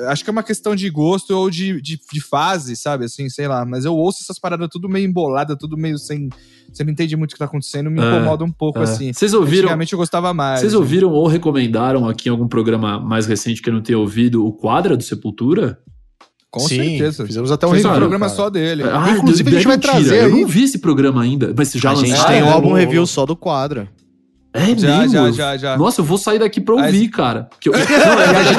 [SPEAKER 2] eu Acho que é uma questão de gosto ou de, de, de fase, sabe? Assim, sei lá. Mas eu ouço essas paradas tudo meio embolada, tudo meio sem. Você não entende muito o que tá acontecendo, me
[SPEAKER 4] É,
[SPEAKER 2] incomoda um pouco,
[SPEAKER 4] é.
[SPEAKER 2] assim.
[SPEAKER 4] Vocês ouviram?
[SPEAKER 2] Antigamente eu gostava mais.
[SPEAKER 4] Vocês
[SPEAKER 2] assim.
[SPEAKER 4] ouviram ou recomendaram aqui em algum programa mais recente que eu não tenha ouvido o quadra do Sepultura?
[SPEAKER 2] Com
[SPEAKER 1] Sim,
[SPEAKER 2] certeza.
[SPEAKER 1] Fizemos até um
[SPEAKER 2] um
[SPEAKER 1] review,
[SPEAKER 2] programa
[SPEAKER 1] cara.
[SPEAKER 2] só dele.
[SPEAKER 4] Ah,
[SPEAKER 1] Inclusive, a gente vai
[SPEAKER 4] mentira,
[SPEAKER 1] trazer
[SPEAKER 4] Eu
[SPEAKER 1] aí-
[SPEAKER 4] não vi esse programa ainda, mas já
[SPEAKER 3] A gente
[SPEAKER 4] lançaram?
[SPEAKER 3] tem um álbum review só do quadro.
[SPEAKER 4] É
[SPEAKER 2] Já,
[SPEAKER 4] mesmo?
[SPEAKER 2] já, já, já.
[SPEAKER 4] Nossa, eu vou sair daqui pra
[SPEAKER 2] Mas-
[SPEAKER 4] ouvir, cara. Que eu, não, é verdade,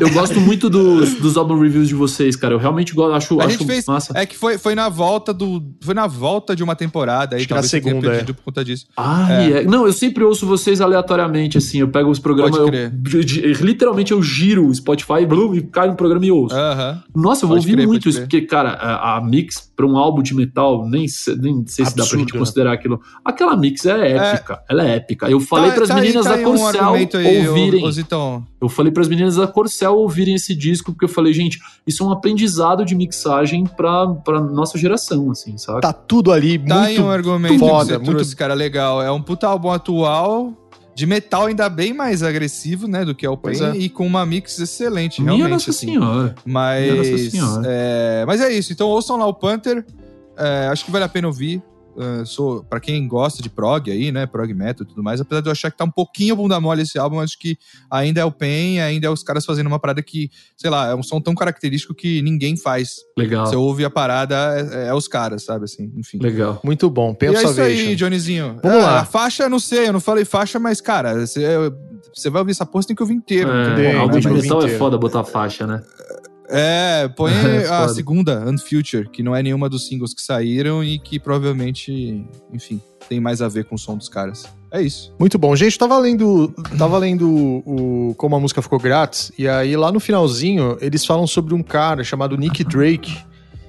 [SPEAKER 4] eu gosto muito dos, dos álbum reviews de vocês, cara. Eu realmente gosto, acho,
[SPEAKER 2] A
[SPEAKER 4] acho
[SPEAKER 2] gente fez.
[SPEAKER 4] massa.
[SPEAKER 2] É que foi, foi na volta do. Foi na volta de uma temporada aí,
[SPEAKER 1] Acho que na
[SPEAKER 2] talvez você tenha
[SPEAKER 1] segunda,
[SPEAKER 2] perdido por conta disso.
[SPEAKER 4] Ah, é. Não, eu sempre ouço vocês aleatoriamente, assim. Eu pego os programas, eu, literalmente eu giro o Spotify blum, e caio no programa e ouço.
[SPEAKER 2] Aham.
[SPEAKER 4] Nossa, eu vou
[SPEAKER 2] Pode
[SPEAKER 4] ouvir
[SPEAKER 2] crer,
[SPEAKER 4] muito isso,
[SPEAKER 2] crer.
[SPEAKER 4] porque, cara, a, a mix pra um álbum de metal, nem, nem sei se dá pra
[SPEAKER 1] Absurdo,
[SPEAKER 4] gente
[SPEAKER 1] né?
[SPEAKER 4] considerar aquilo. Aquela mix é épica, ela é épica. Eu falei
[SPEAKER 2] Tá-
[SPEAKER 4] pras
[SPEAKER 2] tá aí-
[SPEAKER 4] meninas
[SPEAKER 2] tá
[SPEAKER 4] da
[SPEAKER 2] aí um
[SPEAKER 4] Corcel
[SPEAKER 2] argumento aí,
[SPEAKER 4] ouvirem.
[SPEAKER 2] ô Zitão.
[SPEAKER 4] Eu falei pras meninas da Corcel ouvirem esse disco, porque eu falei, gente, isso é um aprendizado de mixagem pra, pra nossa geração, assim, sabe?
[SPEAKER 1] Tá tudo ali,
[SPEAKER 2] Tá aí
[SPEAKER 1] muito
[SPEAKER 2] um argumento
[SPEAKER 1] foda,
[SPEAKER 2] que você
[SPEAKER 1] muito-
[SPEAKER 2] trouxe, cara, legal. É um puta álbum atual, de metal ainda bem mais agressivo, né, do que é o Pain,
[SPEAKER 1] é.
[SPEAKER 2] e com uma mix excelente,
[SPEAKER 4] Minha
[SPEAKER 2] realmente,
[SPEAKER 4] Nossa
[SPEAKER 2] assim.
[SPEAKER 4] Senhora. Minha Nossa
[SPEAKER 2] Mas
[SPEAKER 4] Senhora.
[SPEAKER 2] é, mas é isso. Então ouçam lá o Panther. É, acho que vale a pena ouvir. É, sou para quem gosta de prog aí, né, prog metal e tudo mais. Apesar de eu achar que tá um pouquinho bunda mole esse álbum, acho que ainda é o Pain, ainda é os caras fazendo uma parada que, sei lá, é um som tão característico que ninguém faz.
[SPEAKER 4] Legal.
[SPEAKER 2] Você ouve a parada, é, é os caras, sabe assim, enfim.
[SPEAKER 4] Legal.
[SPEAKER 1] Muito bom.
[SPEAKER 2] E
[SPEAKER 1] Pensa
[SPEAKER 2] é isso aí, Johnnyzinho.
[SPEAKER 1] Vamos
[SPEAKER 2] É,
[SPEAKER 1] lá.
[SPEAKER 2] A faixa, eu não sei, eu não falei faixa, mas, cara, você, você vai ouvir essa porra, você tem que ouvir inteiro.
[SPEAKER 4] É, álbum
[SPEAKER 2] né,
[SPEAKER 4] de metal é foda botar faixa, né?
[SPEAKER 2] É, põe
[SPEAKER 4] É,
[SPEAKER 2] a segunda, Unfuture, que não é nenhuma dos singles que saíram e que provavelmente, enfim, tem mais a ver com o som dos caras. É isso.
[SPEAKER 1] Muito bom. Gente, tava lendo, tava lendo o, como a música ficou grátis, e aí lá no finalzinho eles falam sobre um cara chamado Nick Drake,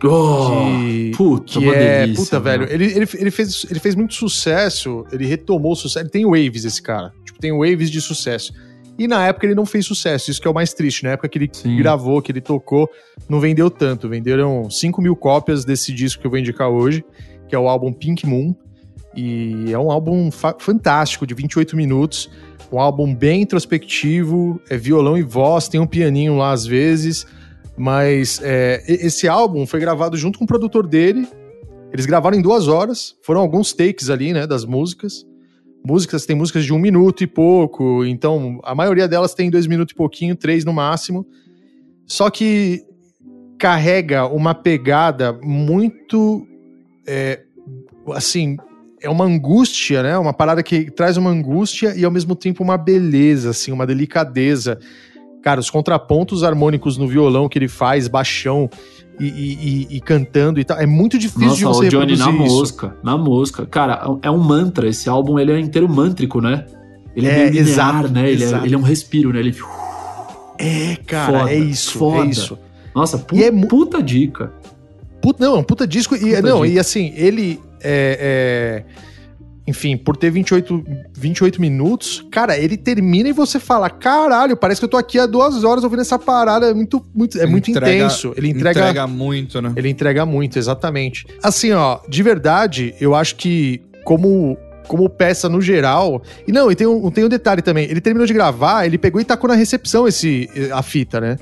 [SPEAKER 4] Oh,
[SPEAKER 1] que,
[SPEAKER 4] puta,
[SPEAKER 1] que
[SPEAKER 4] uma
[SPEAKER 1] é,
[SPEAKER 4] delícia,
[SPEAKER 1] puta, velho, ele, ele, ele, fez, ele fez muito sucesso, ele retomou o sucesso, ele tem waves esse cara, tipo, tem waves de sucesso. E na época ele não fez sucesso, isso que é o mais triste, na época que ele
[SPEAKER 4] Sim.
[SPEAKER 1] gravou, que ele tocou, não vendeu tanto, venderam 5 mil cópias desse disco que eu vou indicar hoje, que é o álbum Pink Moon, e é um álbum fa- fantástico, de 28 minutos, um álbum bem introspectivo, é violão e voz, tem um pianinho lá às vezes, mas é, esse álbum foi gravado junto com o produtor dele. Eles gravaram em duas horas, foram alguns takes ali, né, das músicas. Músicas, tem músicas de um minuto e pouco, então a maioria delas tem dois minutos e pouquinho, três no máximo. Só que carrega uma pegada muito. é, assim, é uma angústia, né? Uma parada que traz uma angústia e ao mesmo tempo uma beleza, assim, uma delicadeza. Cara, os contrapontos harmônicos no violão que ele faz, baixão e, e- e- e cantando e tal, é muito difícil de
[SPEAKER 4] Nossa,
[SPEAKER 1] você
[SPEAKER 4] o Johnny na
[SPEAKER 1] isso.
[SPEAKER 4] mosca, na mosca. Cara, é um mantra. Esse álbum ele é inteiro mântrico, né? Ele é,
[SPEAKER 1] É,
[SPEAKER 4] linear,
[SPEAKER 1] exato,
[SPEAKER 4] né? Ele é, ele é um respiro, né? Ele...
[SPEAKER 1] É, cara,
[SPEAKER 4] Foda,
[SPEAKER 1] é isso,
[SPEAKER 4] foda.
[SPEAKER 1] é isso.
[SPEAKER 4] Nossa, pu
[SPEAKER 1] E é
[SPEAKER 4] puta dica.
[SPEAKER 1] Puta, não, é um puta disco. E,
[SPEAKER 4] Puta
[SPEAKER 1] não,
[SPEAKER 4] disco.
[SPEAKER 1] e assim, ele é, é- Enfim, por ter 28, 28 minutos, cara, ele termina e você fala: caralho, parece que eu tô aqui há duas horas ouvindo essa parada. É muito, muito, é muito
[SPEAKER 2] Entrega-
[SPEAKER 1] intenso. Ele entrega,
[SPEAKER 2] Entrega muito, né?
[SPEAKER 1] Ele entrega muito, exatamente. Assim, ó, de verdade, eu acho que como. Como peça no geral. E não, e tem um, tem um detalhe também. Ele terminou de gravar, ele pegou e tacou na recepção esse, a fita, né?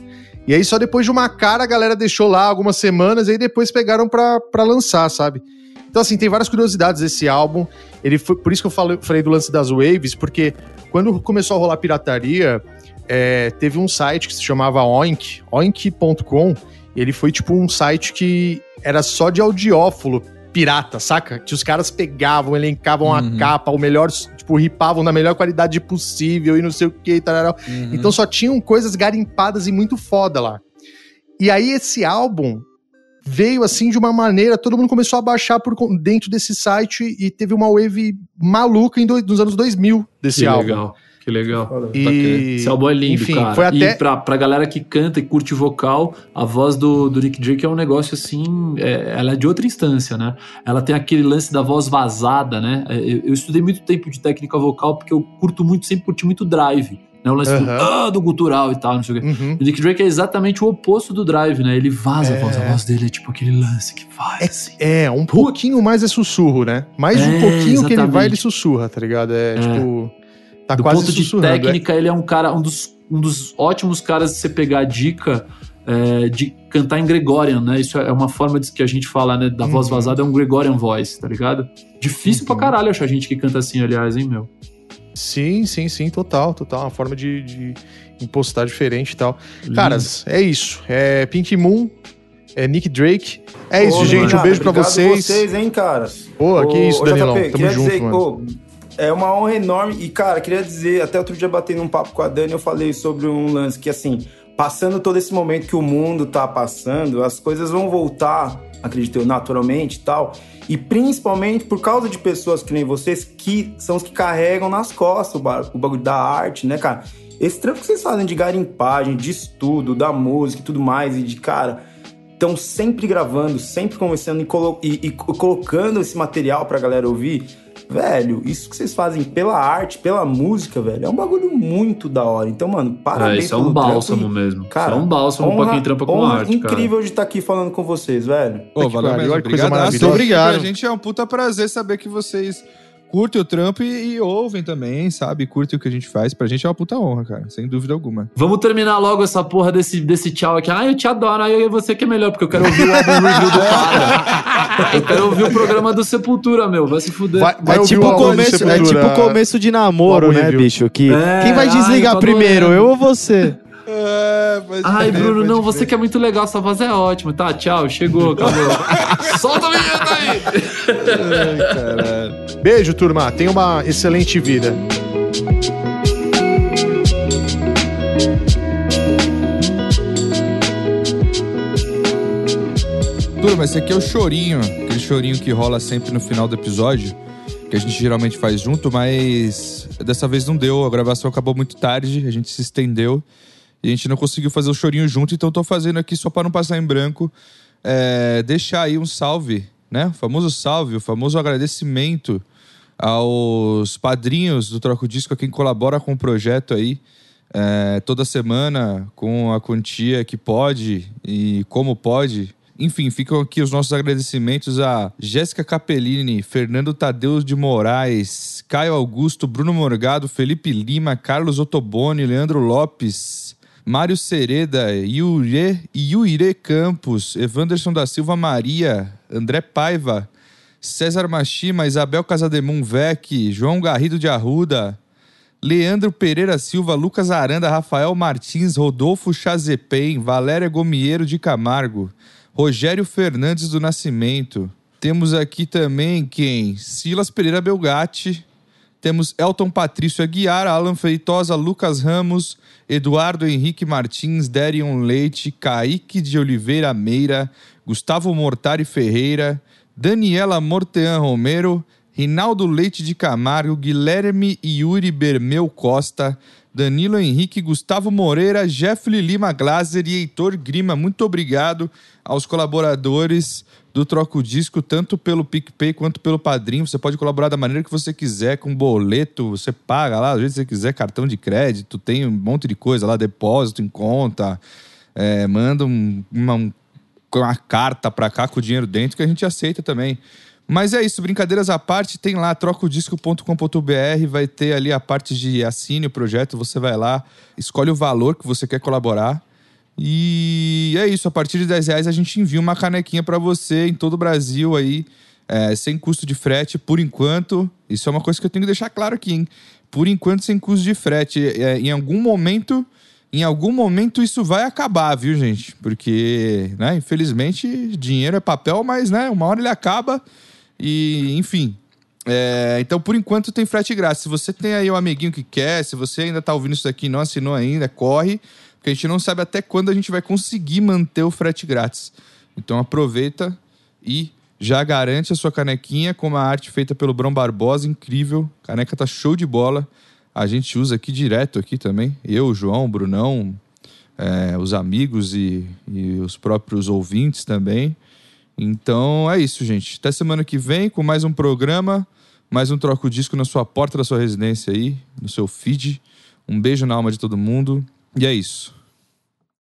[SPEAKER 1] E aí só depois de uma cara a galera deixou lá algumas semanas e aí depois pegaram pra, pra lançar, sabe? Então, assim, tem várias curiosidades desse álbum. Ele foi, por isso que eu falei, falei do lance das waves, porque quando começou a rolar pirataria, é, teve um site que se chamava Oink, oink.com. Ele foi tipo um site que era só de audiófilo pirata, saca? Que os caras pegavam, elencavam a capa, o melhor, tipo, ripavam na melhor qualidade possível e não sei o que, tal. Então só tinham coisas garimpadas e muito foda lá. E aí esse álbum veio assim de uma maneira, todo mundo começou a baixar por dentro desse site e teve uma wave maluca em dois, nos anos 2000 desse
[SPEAKER 4] Que
[SPEAKER 1] álbum.
[SPEAKER 4] legal, que legal.
[SPEAKER 1] E
[SPEAKER 4] Esse álbum é lindo,
[SPEAKER 1] enfim,
[SPEAKER 4] cara.
[SPEAKER 1] foi até
[SPEAKER 4] E pra, pra galera que canta e curte vocal, a voz do, do Nick Drake é um negócio assim. é- ela é de outra instância, né? Ela tem aquele lance da voz vazada, né? É, Eu, eu estudei muito tempo de técnica vocal porque eu curto muito, sempre curti muito drive. Né? O lance do, ah, do gutural e tal, não sei o quê.
[SPEAKER 1] Uhum.
[SPEAKER 4] O Nick Drake é exatamente o oposto do drive, né? Ele vaza
[SPEAKER 1] É.
[SPEAKER 4] a voz. A voz dele é tipo aquele lance que vai, assim.
[SPEAKER 1] É, um pouquinho mais é sussurro, né? Mais um
[SPEAKER 4] É,
[SPEAKER 1] pouquinho que ele vai,
[SPEAKER 4] exatamente.
[SPEAKER 1] ele sussurra, tá ligado? É, tipo. Tá
[SPEAKER 4] do
[SPEAKER 1] quase
[SPEAKER 4] ponto de
[SPEAKER 1] é.
[SPEAKER 4] técnica, ele é um cara, um dos, um dos ótimos caras de você pegar a dica é, de cantar em Gregorian, né? Isso é uma forma de que a gente fala, né? Da voz
[SPEAKER 1] Uhum.
[SPEAKER 4] vazada é um Gregorian voice, tá ligado? Difícil pra caralho achar gente que canta assim, aliás, hein, meu?
[SPEAKER 1] Sim, sim, sim, total, total. Uma forma de, de impostar diferente e tal. Caras, é isso. É Pink Moon, é Nick Drake. É isso,
[SPEAKER 5] Ô,
[SPEAKER 1] gente. Um beijo pra
[SPEAKER 5] obrigado
[SPEAKER 1] vocês.
[SPEAKER 5] vocês, hein, cara.
[SPEAKER 1] Pô, que
[SPEAKER 5] Ô,
[SPEAKER 1] isso,
[SPEAKER 5] ô,
[SPEAKER 1] Danilão.
[SPEAKER 5] JP,
[SPEAKER 1] Tamo junto,
[SPEAKER 5] dizer,
[SPEAKER 1] mano.
[SPEAKER 5] pô, é uma honra enorme. E, cara, queria dizer, até outro dia batendo um papo com a Dani, eu falei sobre um lance que, assim, passando todo esse momento que o mundo tá passando, as coisas vão voltar, acredito eu, naturalmente e tal. E principalmente por causa de pessoas que nem vocês, que são os que carregam nas costas o, ba- o bagulho da arte, né, cara? Esse trampo que vocês fazem de garimpagem, de estudo, da música e tudo mais, e de, cara, estão sempre gravando, sempre conversando e, colo- e- e co- colocando esse material pra galera ouvir. Velho, isso que vocês fazem pela arte, pela música, velho, é um bagulho muito da hora. Então, mano,
[SPEAKER 4] É,
[SPEAKER 5] parabéns
[SPEAKER 4] isso é um bálsamo
[SPEAKER 5] e,
[SPEAKER 4] mesmo.
[SPEAKER 5] Cara,
[SPEAKER 4] isso é um bálsamo
[SPEAKER 5] honra,
[SPEAKER 4] pra quem trampa com
[SPEAKER 5] honra
[SPEAKER 4] arte, cara.
[SPEAKER 5] incrível de estar aqui falando com vocês, velho.
[SPEAKER 2] Pô,
[SPEAKER 1] que
[SPEAKER 2] valeu mesmo. Obrigado.
[SPEAKER 3] Obrigado.
[SPEAKER 2] Pra gente é um puta prazer saber que vocês curtem o trampo e, e ouvem também, sabe? Curtem o que a gente faz. Pra gente é uma puta honra, cara. Sem dúvida alguma.
[SPEAKER 4] Vamos terminar logo essa porra desse, desse tchau aqui. Ah, eu te adoro. Aí você que é melhor, porque eu quero ouvir o álbum review do cara. Eu quero ouvir o programa do Sepultura, meu. Vai se fuder.
[SPEAKER 1] Vai, vai
[SPEAKER 3] É
[SPEAKER 1] ouvir
[SPEAKER 3] tipo,
[SPEAKER 1] o
[SPEAKER 3] começo, é tipo começo de namoro,
[SPEAKER 1] o
[SPEAKER 3] né, bicho? Que,
[SPEAKER 4] É,
[SPEAKER 3] quem vai
[SPEAKER 4] ai,
[SPEAKER 3] desligar
[SPEAKER 4] tô
[SPEAKER 3] primeiro, eu ou você?
[SPEAKER 4] Ai, Bruno, não, você que é muito legal, sua voz é ótima. Tá, tchau, chegou, acabou. Solta a vinheta aí!
[SPEAKER 1] Beijo, turma. Tenha uma excelente vida.
[SPEAKER 2] Turma, esse aqui é o chorinho. Aquele chorinho que rola sempre no final do episódio. Que a gente geralmente faz junto, mas dessa vez não deu. A gravação acabou muito tarde, a gente se estendeu. E a gente não conseguiu fazer o chorinho junto, então tô fazendo aqui só para não passar em branco. é, deixar aí um salve, né? O famoso salve, o famoso agradecimento aos padrinhos do Troco Disco, a quem colabora com o projeto aí. é, toda semana, com a quantia que pode e como pode. Enfim, ficam aqui os nossos agradecimentos a Jéssica Capellini, Fernando Tadeu de Moraes, Caio Augusto, Bruno Morgado, Felipe Lima, Carlos Ottoboni, Leandro Lopes, Mário Sereda, Yure, Yuire Campos, Evanderson da Silva Maria, André Paiva, César Machima, Isabel Casademun Vec, João Garrido de Arruda, Leandro Pereira Silva, Lucas Aranda, Rafael Martins, Rodolfo Chazepem, Valéria Gomieiro de Camargo, Rogério Fernandes do Nascimento. Temos aqui também quem? Silas Pereira Belgatti. Temos Elton Patrício Aguiar, Alan Feitosa, Lucas Ramos, Eduardo Henrique Martins, Derion Leite, Kaique de Oliveira Meira, Gustavo Mortari Ferreira, Daniela Mortean Romero, Rinaldo Leite de Camargo, Guilherme Yuri Bermeu Costa, Danilo Henrique, Gustavo Moreira, Jeffrey Lima Glaser e Heitor Grima. Muito obrigado aos colaboradores do Troco Disco, tanto pelo PicPay quanto pelo Padrinho. Você pode colaborar da maneira que você quiser, com boleto, você paga lá, jeito que você quiser, cartão de crédito, tem um monte de coisa lá, depósito em conta, é, manda um- uma, um- uma carta pra cá com o dinheiro dentro que a gente aceita também. Mas é isso, brincadeiras à parte, tem lá trocodisco.com.br, vai ter ali a parte de assine o projeto, você vai lá, escolhe o valor que você quer colaborar E é isso, a partir de 10 reais a gente envia uma canequinha para você em todo o Brasil aí, é, sem custo de frete, por enquanto. Isso é uma coisa que eu tenho que deixar claro aqui, hein? Por enquanto, sem custo de frete. É, em algum momento, em algum momento isso vai acabar, viu, gente? Porque, né, infelizmente, dinheiro é papel, mas, né, uma hora ele acaba e, enfim. É, então, por enquanto, tem frete grátis. Se você tem aí um amiguinho que quer, se você ainda tá ouvindo isso daqui e não assinou ainda, corre porque a gente não sabe até quando a gente vai conseguir manter o frete grátis. Então aproveita e já garante a sua canequinha com uma arte feita pelo Brão Barbosa, incrível. A caneca tá show de bola. A gente usa aqui direto aqui também. Eu, João, Brunão, é, os amigos e, e os próprios ouvintes também. Então é isso, gente. Até semana que vem com mais um programa, mais um troco disco na sua porta da sua residência aí, no seu feed. Um beijo na alma de todo mundo. E é isso.